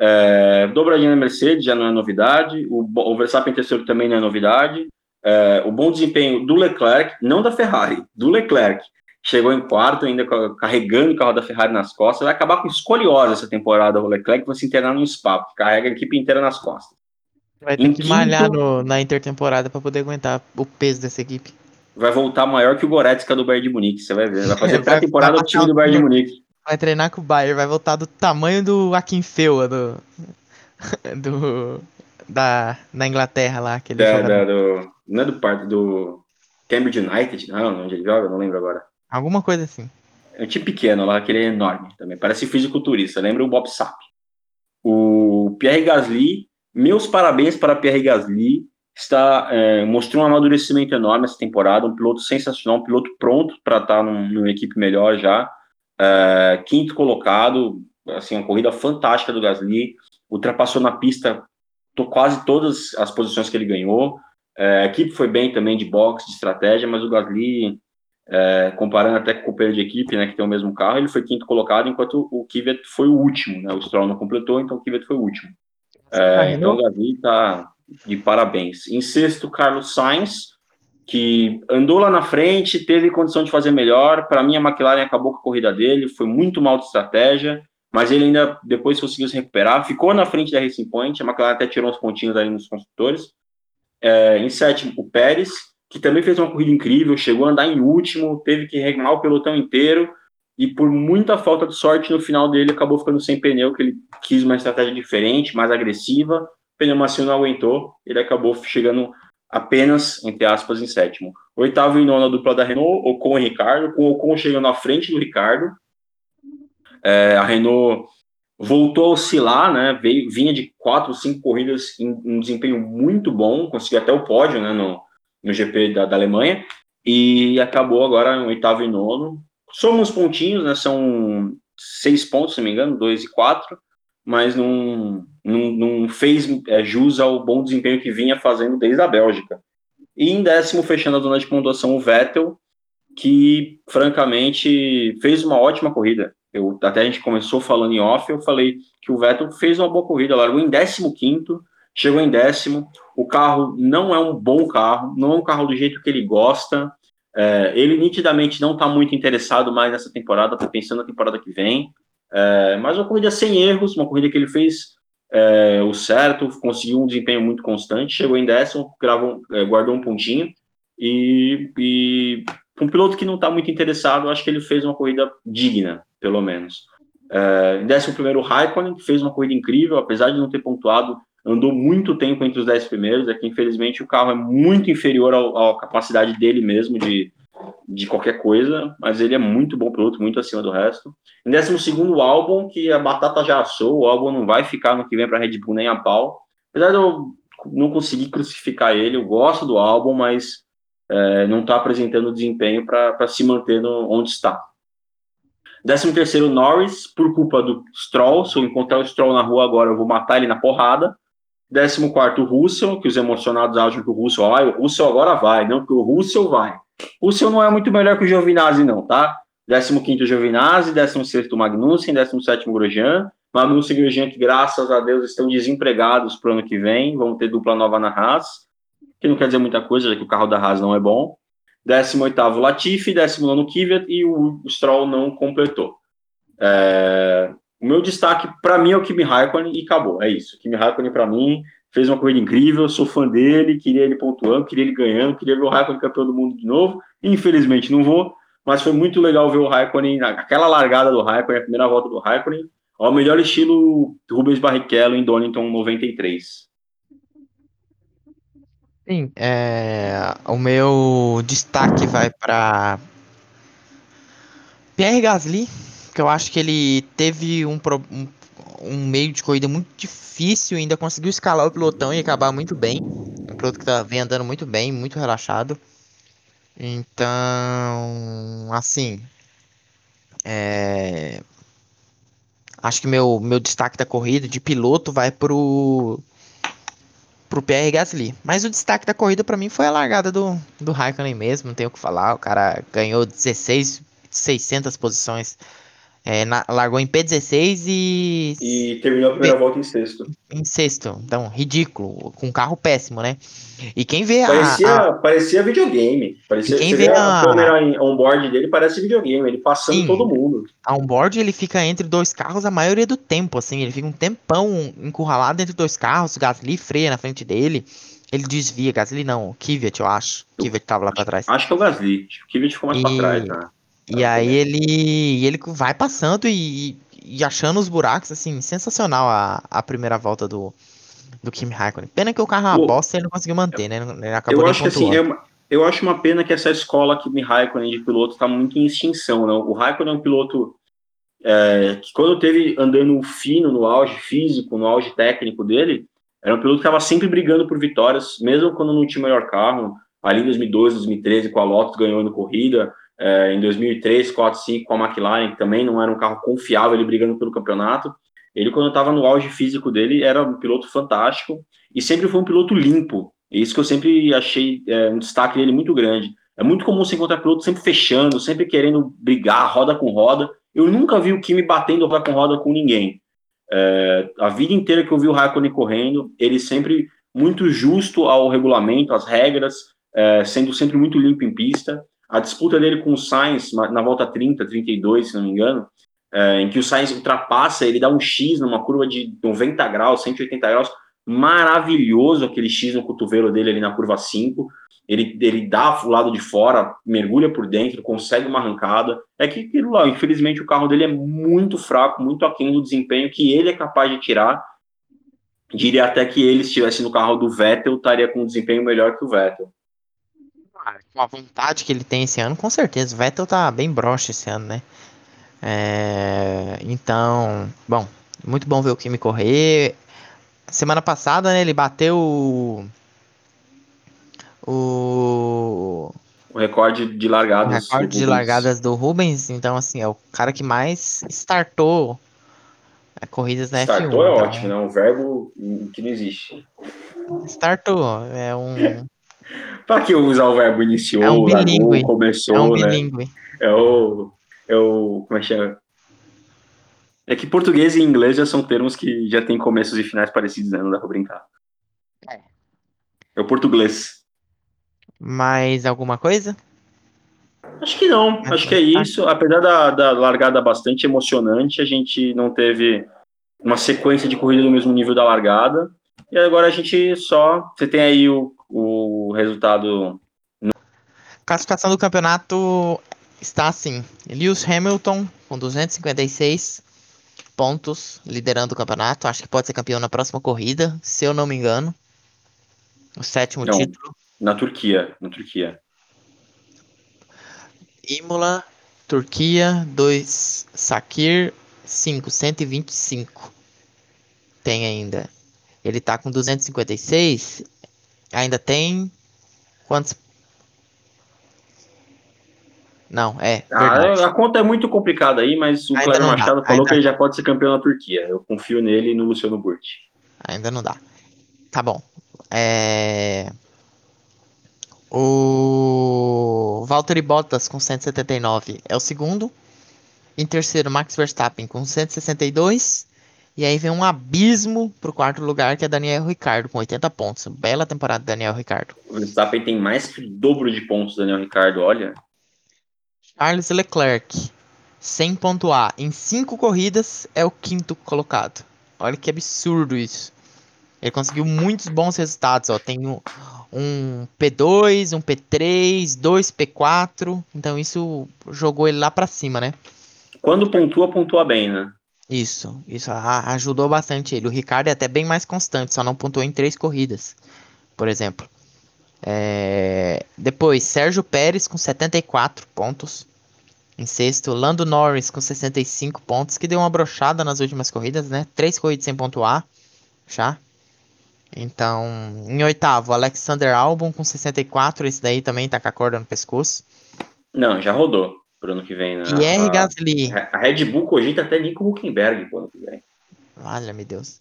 É, dobradinha na Mercedes já não é novidade. O, o Verstappen em terceiro também não é novidade. É, o bom desempenho do Leclerc, não da Ferrari, do Leclerc, chegou em quarto, ainda carregando o carro da Ferrari nas costas. Vai acabar com escoliose essa temporada. O Leclerc vai se internar no Spa, carrega a equipe inteira nas costas. Vai ter em que quinto, malhar no, na intertemporada para poder aguentar o peso dessa equipe. Vai voltar maior que o Goretzka do Bayern de Munique, você vai ver. Vai fazer pré-temporada com o time do Bayern de Munique. Vai treinar com o Bayern, vai voltar do tamanho do Akinfeua do, do da, da Inglaterra lá, aquele é, da, do, não é do parte do Cambridge United, não, onde ele joga, não lembro agora. Alguma coisa assim. É um time pequeno lá, aquele é enorme também, parece fisiculturista, lembra o Bob Sapp. O Pierre Gasly meus parabéns para Pierre Gasly, está é, mostrou um amadurecimento enorme essa temporada, um piloto sensacional, um piloto pronto para estar num, numa equipe melhor já, é, quinto colocado, assim, uma corrida fantástica do Gasly, ultrapassou na pista quase todas as posições que ele ganhou, é, a equipe foi bem também de boxe, de estratégia, mas o Gasly, é, comparando até com o companheiro de equipe, né, que tem o mesmo carro, ele foi quinto colocado, enquanto o Kvyat foi o último, né, o Stroll não completou, então o Kvyat foi o último. É, então, o Gavi está de parabéns. Em sexto, Carlos Sainz, que andou lá na frente, teve condição de fazer melhor. Para mim, a McLaren acabou com a corrida dele, foi muito mal de estratégia, mas ele ainda depois conseguiu se recuperar. Ficou na frente da Racing Point, a McLaren até tirou uns pontinhos ali nos construtores. É, em sétimo, o Pérez, que também fez uma corrida incrível, chegou a andar em último, teve que remar o pelotão inteiro e por muita falta de sorte no final dele acabou ficando sem pneu, que ele quis uma estratégia diferente, mais agressiva, o pneu macio não aguentou, ele acabou chegando apenas, entre aspas, em sétimo. Oitavo e nono a dupla da Renault, Ocon e Ricardo, com o Ocon chegando à frente do Ricardo. É, a Renault voltou a oscilar, né? Veio, vinha de quatro, cinco corridas em um desempenho muito bom, conseguiu até o pódio né, no, no GP da, da Alemanha, e acabou agora em oitavo e nono, Somos pontinhos, né? São seis pontos, se não me engano, dois e quatro, mas não, não, não fez é, jus ao bom desempenho que vinha fazendo desde a Bélgica. E em décimo, fechando a zona de pontuação, o Vettel, que francamente fez uma ótima corrida. Eu, até a gente começou falando em off, eu falei que o Vettel fez uma boa corrida, largou em décimo quinto, chegou em décimo. O carro não é um bom carro, não é um carro do jeito que ele gosta. É, ele nitidamente não está muito interessado mais nessa temporada, está pensando na temporada que vem. É, mas uma corrida sem erros, uma corrida que ele fez é, o certo, conseguiu um desempenho muito constante, chegou em décimo, gravou, é, guardou um pontinho. E, e um piloto que não está muito interessado, acho que ele fez uma corrida digna, pelo menos. É, em décimo primeiro, Raikkonen, que fez uma corrida incrível, apesar de não ter pontuado, andou muito tempo entre os dez primeiros, é que infelizmente o carro é muito inferior à capacidade dele mesmo de, de qualquer coisa, mas ele é muito bom piloto, muito acima do resto. Em décimo segundo, o álbum, que a batata já assou, o álbum não vai ficar no que vem para Red Bull nem a pau. Apesar de eu não conseguir crucificar ele, eu gosto do álbum, mas é, não está apresentando desempenho para se manter no, onde está. Décimo terceiro, Norris, por culpa do Stroll. Se eu encontrar o Stroll na rua agora, eu vou matar ele na porrada. 14 Russell, que os emocionados acham que o Russell, ah, o Russell agora vai, não, que o Russell vai. O Russell não é muito melhor que o Giovinazzi, não, tá? 15 Giovinazzi, 16 Magnussen, 17 Grosjean. Magnussen e Grosjean, que graças a Deus estão desempregados para o ano que vem, vão ter dupla nova na Haas, que não quer dizer muita coisa, já que o carro da Haas não é bom. 18 Latifi, 19 Kvyat e o Stroll não completou. É, o meu destaque, para mim, é o Kimi Raikkonen e acabou. É isso. O Kimi Raikkonen, para mim, fez uma corrida incrível. Sou fã dele, queria ele pontuando, queria ele ganhando, queria ver o Raikkonen campeão do mundo de novo. Infelizmente, não vou. Mas foi muito legal ver o Raikkonen, aquela largada do Raikkonen, a primeira volta do Raikkonen, ao melhor estilo Rubens Barrichello em Donington 93. Sim, é, o meu destaque vai para Pierre Gasly, eu acho que ele teve um, um, um, meio de corrida muito difícil, ainda conseguiu escalar o pilotão e acabar muito bem. Um piloto que tá, vem andando muito bem, muito relaxado. Então, assim, é, acho que meu, meu destaque da corrida de piloto vai pro pro Pierre Gasly. Mas o destaque da corrida para mim foi a largada do, do Raikkonen mesmo, não tenho o que falar. O cara ganhou 16, 600 posições é, na, largou em P16 e. E terminou a primeira P... volta em sexto. Em sexto. Então, ridículo. Com um carro péssimo, né? E quem vê parecia, a. a... Parecia videogame. Parecia, quem vê a, a câmera em on-board dele parece videogame. Ele passando Sim, todo mundo. A on-board ele fica entre dois carros a maioria do tempo, assim. Ele fica um tempão encurralado entre dois carros. O Gasly freia na frente dele. Ele desvia. Gasly não. O Kvyat, eu acho. Kvyat tava lá pra trás. Acho que é o Gasly. O Kvyat ficou mais e... pra trás, né? E aí ele, ele vai passando e, e, achando os buracos, assim, sensacional a, a primeira volta do, do Kimi Raikkonen. Pena que o carro é uma bosta e ele não conseguiu manter, né? Ele acabou eu acho que assim, é uma, eu acho uma pena que essa escola Kimi Raikkonen de piloto está muito em extinção, não? O Raikkonen é um piloto é, que quando teve andando fino no auge físico, no auge técnico dele, era um piloto que estava sempre brigando por vitórias, mesmo quando não tinha o melhor carro. Ali em 2012, 2013, com a Lotus ganhando corrida, é, em 2003, 4, 5 com a McLaren, que também não era um carro confiável, ele brigando pelo campeonato. Ele, quando estava no auge físico dele, era um piloto fantástico e sempre foi um piloto limpo. Isso que eu sempre achei é, um destaque dele muito grande. É muito comum você encontrar piloto sempre fechando, sempre querendo brigar, roda com roda. Eu nunca vi o Kimi batendo roda com roda com ninguém. É, a vida inteira que eu vi o Raikkonen correndo, ele sempre muito justo ao regulamento, às regras, é, sendo sempre muito limpo em pista. A disputa dele com o Sainz na volta 30, 32, se não me engano, é, em que o Sainz ultrapassa, ele dá um X numa curva de 90 graus, 180 graus, maravilhoso aquele X no cotovelo dele ali na curva 5. Ele, ele dá o lado de fora, mergulha por dentro, consegue uma arrancada. É que lá, infelizmente, o carro dele é muito fraco, muito aquém do desempenho que ele é capaz de tirar. Diria até que ele estivesse no carro do Vettel, estaria com um desempenho melhor que o Vettel com a vontade que ele tem esse ano, com certeza. O Vettel tá bem broxa esse ano, né? É, então, bom, muito bom ver o Kimi correr. Semana passada, né, ele bateu o. O, o recorde de largadas. O recorde de largadas do Rubens. Então, assim, é o cara que mais startou é, corridas na startou F1. Startou é então... ótimo, né? Um verbo que não existe. Startou. É um. Para que usar o verbo iniciou, é um largou, começou, é um né? É o, é o. Como é que chama? É que português e inglês já são termos que já têm começos e finais parecidos, né? Não dá pra brincar. É. É o português. Mais alguma coisa? Acho que não. Acho que é isso. Apesar da, da largada bastante emocionante, a gente não teve uma sequência de corrida do mesmo nível da largada. E agora a gente só. Você tem aí o, o resultado. Classificação do campeonato está assim: Lewis Hamilton com 256 pontos, liderando o campeonato. Acho que pode ser campeão na próxima corrida, se eu não me engano. O sétimo não, título. Na Turquia, na Turquia. Imola, Turquia, 2, Sakir, 5, 125. Tem ainda. Ele tá com 256. Ainda tem. Quantos? Não, é. Ah, a conta é muito complicada aí, mas o Cláudio Machado dá. falou Ainda... que ele já pode ser campeão na Turquia. Eu confio nele e no Luciano Burti. Ainda não dá. Tá bom. É... O Valtteri Bottas com 179 é o segundo. Em terceiro, Max Verstappen com 162. E aí vem um abismo pro quarto lugar, que é Daniel Ricardo, com 80 pontos. Bela temporada Daniel Ricardo. O Verstappen tem mais que o dobro de pontos Daniel Ricardo, olha. Charles Leclerc, sem pontuar em cinco corridas, é o quinto colocado. Olha que absurdo isso. Ele conseguiu muitos bons resultados, ó. Tem um, um P2, um P3, dois P4. Então isso jogou ele lá para cima, né? Quando pontua, pontua bem, né? Isso, isso ajudou bastante ele. O Ricardo é até bem mais constante, só não pontuou em três corridas, por exemplo. É... Depois, Sérgio Pérez com 74 pontos. Em sexto, Lando Norris com 65 pontos, que deu uma brochada nas últimas corridas, né? Três corridas sem pontuar, já. Então, em oitavo, Alexander Albon com 64, esse daí também tá com a corda no pescoço. Não, já rodou pro ano que vem. Né? Pierre a, Gasly. A Red Bull cogita até Nico Huckenberg pro ano que vem. Olha, meu Deus.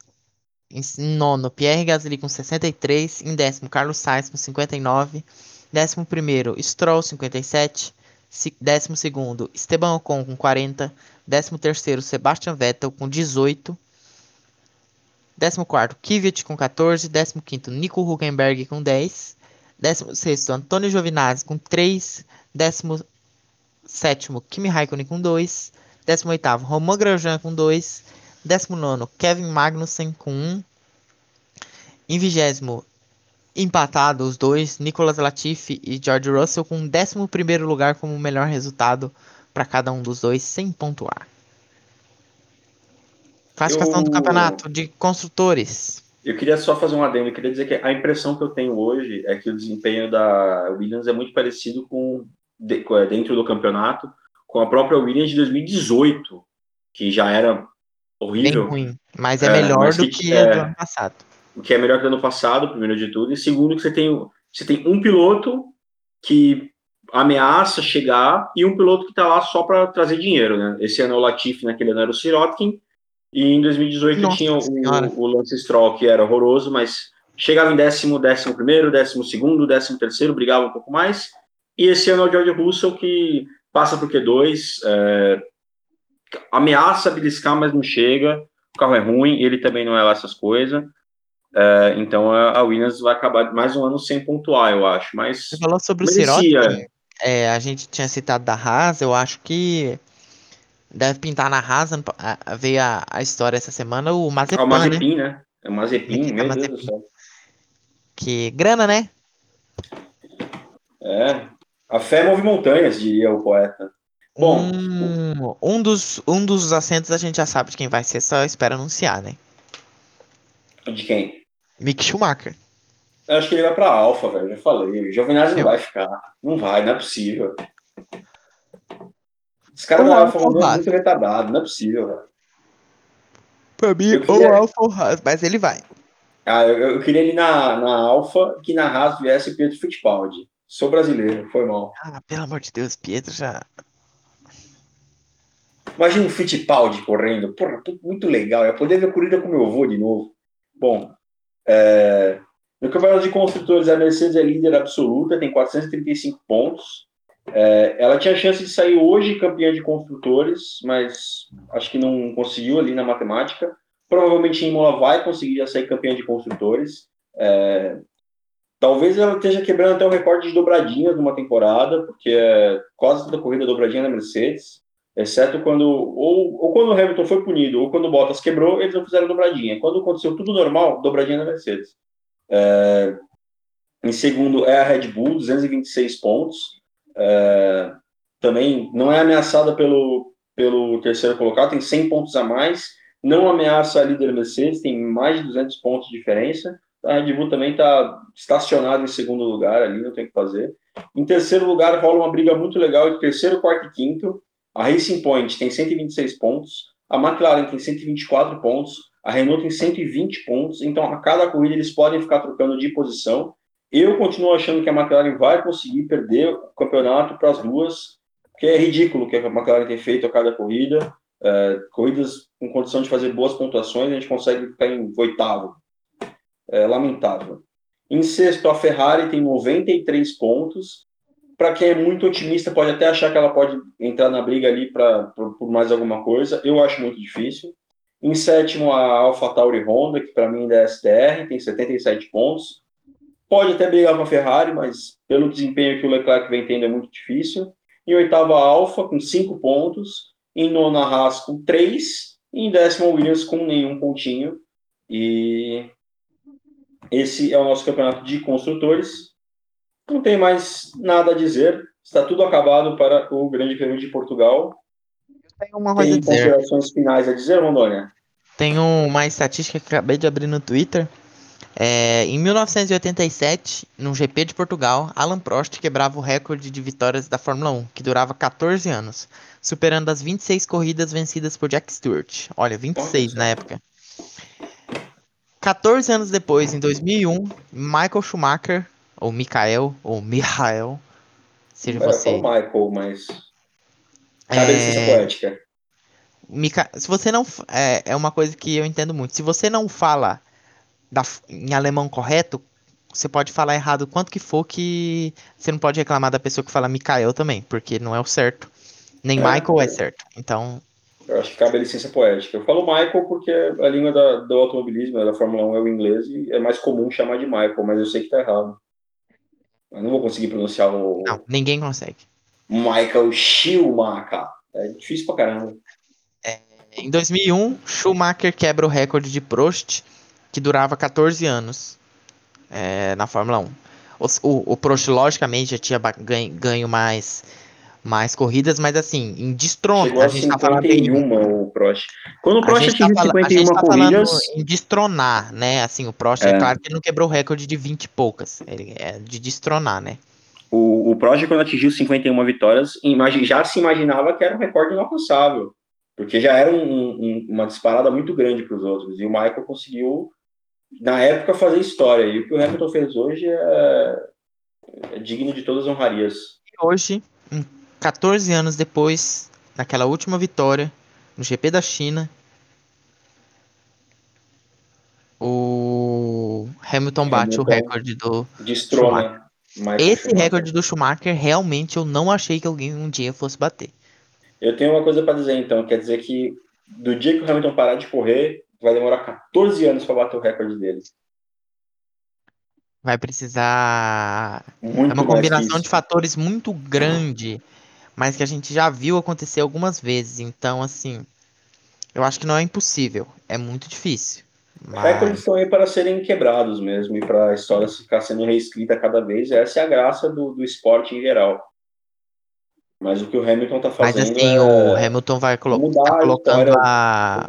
Em nono, Pierre Gasly com 63. Em décimo, Carlos Sainz com 59. Décimo primeiro, Stroll 57. Décimo segundo, Esteban Ocon com 40. Décimo terceiro, Sebastian Vettel com 18. Décimo quarto, Kvyat com 14. Décimo quinto, Nico Huckenberg com 10. Décimo sexto, Antônio Giovinazzi com 3. Décimo sétimo, Kimi Raikkonen com 2. Décimo oitavo, Romain Grosjean com 2. Décimo nono, Kevin Magnussen com 1. Em vigésimo, empatado os dois, Nicolas Latifi e George Russell com o 11 lugar como o melhor resultado para cada um dos dois, sem pontuar. Classificação eu... do campeonato de construtores. Eu queria só fazer um adendo. Eu queria dizer que a impressão que eu tenho hoje é que o desempenho da Williams é muito parecido com é, dentro do campeonato com a própria Williams de 2018, que já era horrível. Bem ruim, mas é, é melhor mas do que, que é, do ano passado o que é melhor que o ano passado, primeiro de tudo, e segundo que você tem, você tem um piloto que ameaça chegar e um piloto que está lá só para trazer dinheiro, né? Esse ano é o Latifi, naquele ano era o Sirotkin, e em 2018 Nossa tinha o, o, Lance Stroll, que era horroroso, mas chegava em décimo, décimo primeiro, décimo segundo, décimo terceiro, brigava um pouco mais, e esse ano é o George Russell, que passa por Q2, é, ameaça beliscar, mas não chega, o carro é ruim, ele também não é lá essas coisas, é, então a, Williams vai acabar mais um ano sem pontuar, eu acho. Mas Você falou sobre merecia. o Sirotkin, é, a gente tinha citado da Haas, eu acho que deve pintar na Haas, veio a, a história essa semana, o Mazepin, ah, o Mazepin né? né? É o Mazepin, meu Mazepin. Deus do céu. Que grana, né? É, a fé move montanhas, diria o poeta. Bom, um, um, dos, um dos assentos a gente já sabe de quem vai ser, só espera anunciar, né? De quem? Mick Schumacher. Eu acho que ele vai pra Alfa, velho. Já falei. O Giovinazzi não vai ficar. Não vai, não é possível. Esse cara da Alfa é muito retardado, não é possível, velho. Pra mim, queria... ou Alfa ou Haas, mas ele vai. Ah, eu, eu queria ele na, na Alfa que na Haas viesse Pedro Fittipaldi. Sou brasileiro, foi mal. Ah, pelo amor de Deus, Pietro já. Imagina um Fittipaldi correndo. Porra, muito legal. Eu poder ver a corrida com meu avô de novo. Bom, é, no campeonato de construtores, a Mercedes é líder absoluta, tem 435 pontos. É, ela tinha chance de sair hoje campeã de construtores, mas acho que não conseguiu ali na matemática. Provavelmente em Imola vai conseguir já sair campeã de construtores. É, talvez ela esteja quebrando até o recorde de dobradinhas numa temporada, porque é quase toda corrida dobradinha na Mercedes exceto quando ou, ou quando o Hamilton foi punido ou quando o Bottas quebrou, eles não fizeram dobradinha. Quando aconteceu tudo normal, dobradinha na Mercedes. É, em segundo é a Red Bull, 226 pontos. É, também não é ameaçada pelo, pelo terceiro colocado, tem 100 pontos a mais. Não ameaça a líder Mercedes, tem mais de 200 pontos de diferença. A Red Bull também está estacionada em segundo lugar ali, não tem o que fazer. Em terceiro lugar rola uma briga muito legal entre terceiro, quarto e quinto. A Racing Point tem 126 pontos, a McLaren tem 124 pontos, a Renault tem 120 pontos, então a cada corrida eles podem ficar trocando de posição. Eu continuo achando que a McLaren vai conseguir perder o campeonato para as duas, porque é ridículo o que a McLaren tem feito a cada corrida. É, corridas com condição de fazer boas pontuações, a gente consegue ficar em oitavo. É lamentável. Em sexto, a Ferrari tem 93 pontos, para quem é muito otimista, pode até achar que ela pode entrar na briga ali pra, por, por mais alguma coisa. Eu acho muito difícil. Em sétimo, a AlphaTauri Honda, que para mim ainda é STR, tem 77 pontos. Pode até brigar com a Ferrari, mas pelo desempenho que o Leclerc vem tendo é muito difícil. Em oitavo, a Alfa, com 5 pontos. Em nona, a Haas, com 3. E em décimo, a Williams, com nenhum pontinho. E esse é o nosso campeonato de construtores. Não tem mais nada a dizer. Está tudo acabado para o Grande Prêmio de Portugal. Tem uma coisa tem considerações finais a dizer, Rondônia? Tem uma estatística que acabei de abrir no Twitter. É, em 1987, no GP de Portugal, Alan Prost quebrava o recorde de vitórias da Fórmula 1, que durava 14 anos, superando as 26 corridas vencidas por Jack Stewart. Olha, 26 na época. 14 anos depois, em 2001, Michael Schumacher ou Mikael, ou Michael, seja você. Michael, mas. Cabe é... poética. Mica... Se você não. É, é uma coisa que eu entendo muito. Se você não fala da, em alemão correto, você pode falar errado quanto que for que você não pode reclamar da pessoa que fala Mikael também, porque não é o certo. Nem é, Michael é. é certo. Então. Eu acho que cabe a licença poética. Eu falo Michael porque a língua da, do automobilismo, da Fórmula 1 é o inglês e é mais comum chamar de Michael, mas eu sei que tá errado. Eu não vou conseguir pronunciar o. Não, ninguém consegue. Michael Schumacher. É difícil pra caramba. É, em 2001, Schumacher quebra o recorde de Prost, que durava 14 anos é, na Fórmula 1. O, o, o Prost, logicamente, já tinha ganho, ganho mais mais corridas, mas assim, em destrono. Chegou a, gente 51 tá falando o Prost. Quando o Prost atingiu tá 51 tá corridas. em destronar, né? Assim, o Prost é. é. claro que ele não quebrou o recorde de 20 e poucas. Ele é de destronar, né? O, o Prost, quando atingiu 51 vitórias, já se imaginava que era um recorde inalcançável. Porque já era um, um, uma disparada muito grande para os outros. E o Michael conseguiu, na época, fazer história. E o que o Hamilton fez hoje é, é digno de todas as honrarias. Hoje, 14 anos depois, naquela última vitória no GP da China, o Hamilton bate Hamilton o recorde do Destrona Esse recorde do Schumacher realmente eu não achei que alguém um dia fosse bater. Eu tenho uma coisa para dizer então, quer dizer que do dia que o Hamilton parar de correr, vai demorar 14 anos para bater o recorde dele. Vai precisar. Muito é uma combinação de fatores muito grande mas que a gente já viu acontecer algumas vezes. Então, assim, eu acho que não é impossível, é muito difícil. Mas... Recordes estão aí para serem quebrados mesmo e para a história ficar sendo reescrita cada vez. Essa é a graça do, do esporte em geral. Mas o que o Hamilton está fazendo. Mas assim, é... o Hamilton vai colo tá colocando a.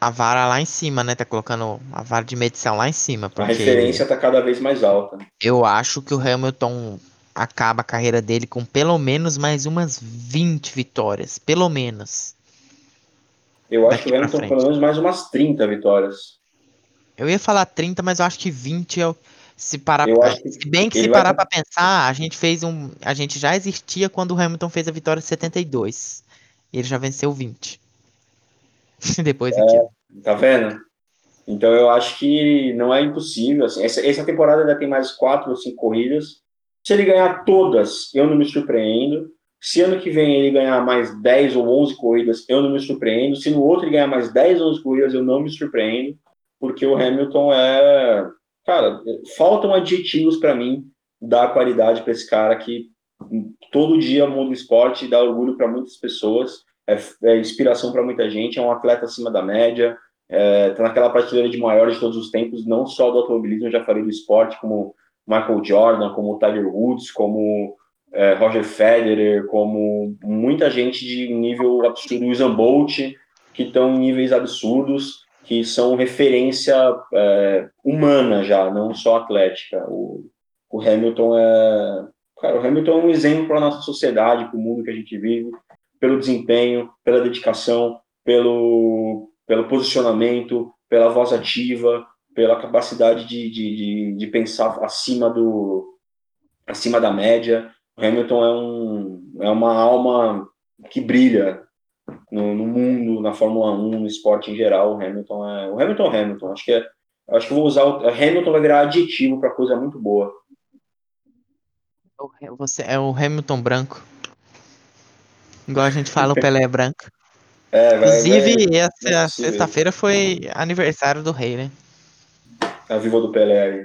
A vara lá em cima, né? Tá colocando a vara de medição lá em cima. A referência tá cada vez mais alta. Eu acho que o Hamilton acaba a carreira dele com pelo menos mais umas 20 vitórias. Pelo menos. Eu acho que o Hamilton pelo menos mais umas 30 vitórias. Eu ia falar 30, mas eu acho que 20 é se parar se bem que se parar vai... para pensar, a gente fez um, a gente já existia quando o Hamilton fez a vitória 72. E ele já venceu 20. Depois é, aqui. Tá vendo? Então eu acho que não é impossível. Assim, essa, essa temporada ainda tem mais quatro ou cinco corridas. Se ele ganhar todas, eu não me surpreendo. Se ano que vem ele ganhar mais 10 ou 11 corridas, eu não me surpreendo. Se no outro ele ganhar mais 10 ou 11 corridas, eu não me surpreendo. Porque o Hamilton é. Cara, faltam adjetivos para mim dar qualidade para esse cara que todo dia muda o esporte, dá orgulho para muitas pessoas, é, é inspiração para muita gente, é um atleta acima da média, está é, naquela prateleira de maiores de todos os tempos, não só do automobilismo, já falei do esporte, como Michael Jordan, como Tiger Woods, como é, Roger Federer, como muita gente de nível absurdo, Usain Bolt, que estão em níveis absurdos, que são referência é, humana já, não só atlética. O, o Hamilton é, cara, o Hamilton é um exemplo para nossa sociedade, para o mundo que a gente vive, pelo desempenho, pela dedicação, pelo, pelo posicionamento, pela voz ativa, pela capacidade de, de, de, de, pensar acima do acima da média. O Hamilton é, um, é uma alma que brilha no, no, mundo, na Fórmula 1, no esporte em geral. O Hamilton é o Hamilton é Hamilton. Acho que é, acho que vou usar o Hamilton vai virar adjetivo para coisa muito boa. Você é o Hamilton branco. Igual a gente fala, o Pelé é branco. É, vai, Inclusive, vai, essa sexta-feira foi aniversário do rei, né? A viva do Pelé aí.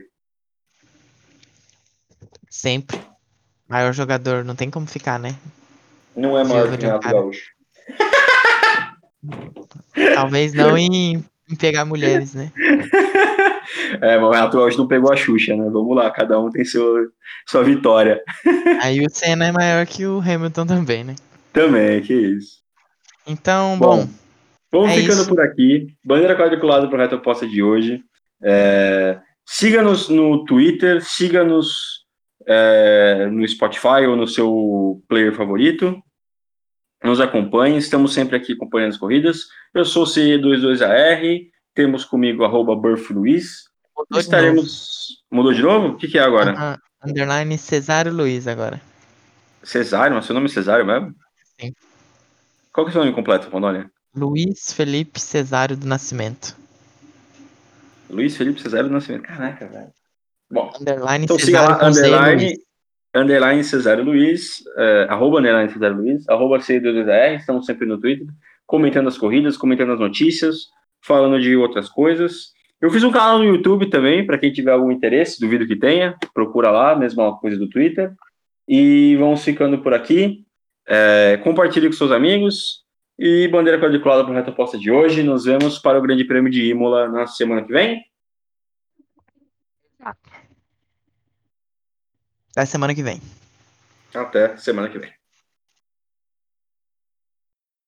Sempre. Maior jogador, não tem como ficar, né? Não é maior que o Renato Gaúcho. Talvez não em, em, pegar mulheres, né? É, mas o Renato Gaúcho não pegou a Xuxa, né? Vamos lá, cada um tem seu, sua vitória. Aí o Senna é maior que o Hamilton também, né? Também, que isso. Então, bom. bom vamos é ficando isso. por aqui. Bandeira quadriculada para o Reto Posta de hoje. É, siga-nos no Twitter, siga-nos é, no Spotify ou no seu player favorito. Nos acompanhe, estamos sempre aqui acompanhando as corridas. Eu sou o CE22AR, temos comigo arroba Luiz. Estaremos. Mudou de novo? O que, que é agora? Uh. Underline Cesário Luiz agora. Cesário? Mas seu nome é Cesário mesmo? Sim. Qual que é o seu nome completo, Rondônia? Luiz Felipe Cesário do Nascimento. Luiz Felipe Cesário do Nascimento. Caraca, velho. Bom, underline então siga lá, underline, underline Cesário Luiz, é, arroba underline Cesário Luiz, arroba C2R, estamos sempre no Twitter, comentando as corridas, comentando as notícias, falando de outras coisas. Eu fiz um canal no YouTube também, para quem tiver algum interesse, duvido que tenha, procura lá, mesma coisa do Twitter. E vamos ficando por aqui. É, compartilhe com seus amigos. E bandeira quadriculada para a reta posta de hoje. Nos vemos para o Grande Prêmio de Imola na semana que vem. Até semana que vem. Até semana que vem.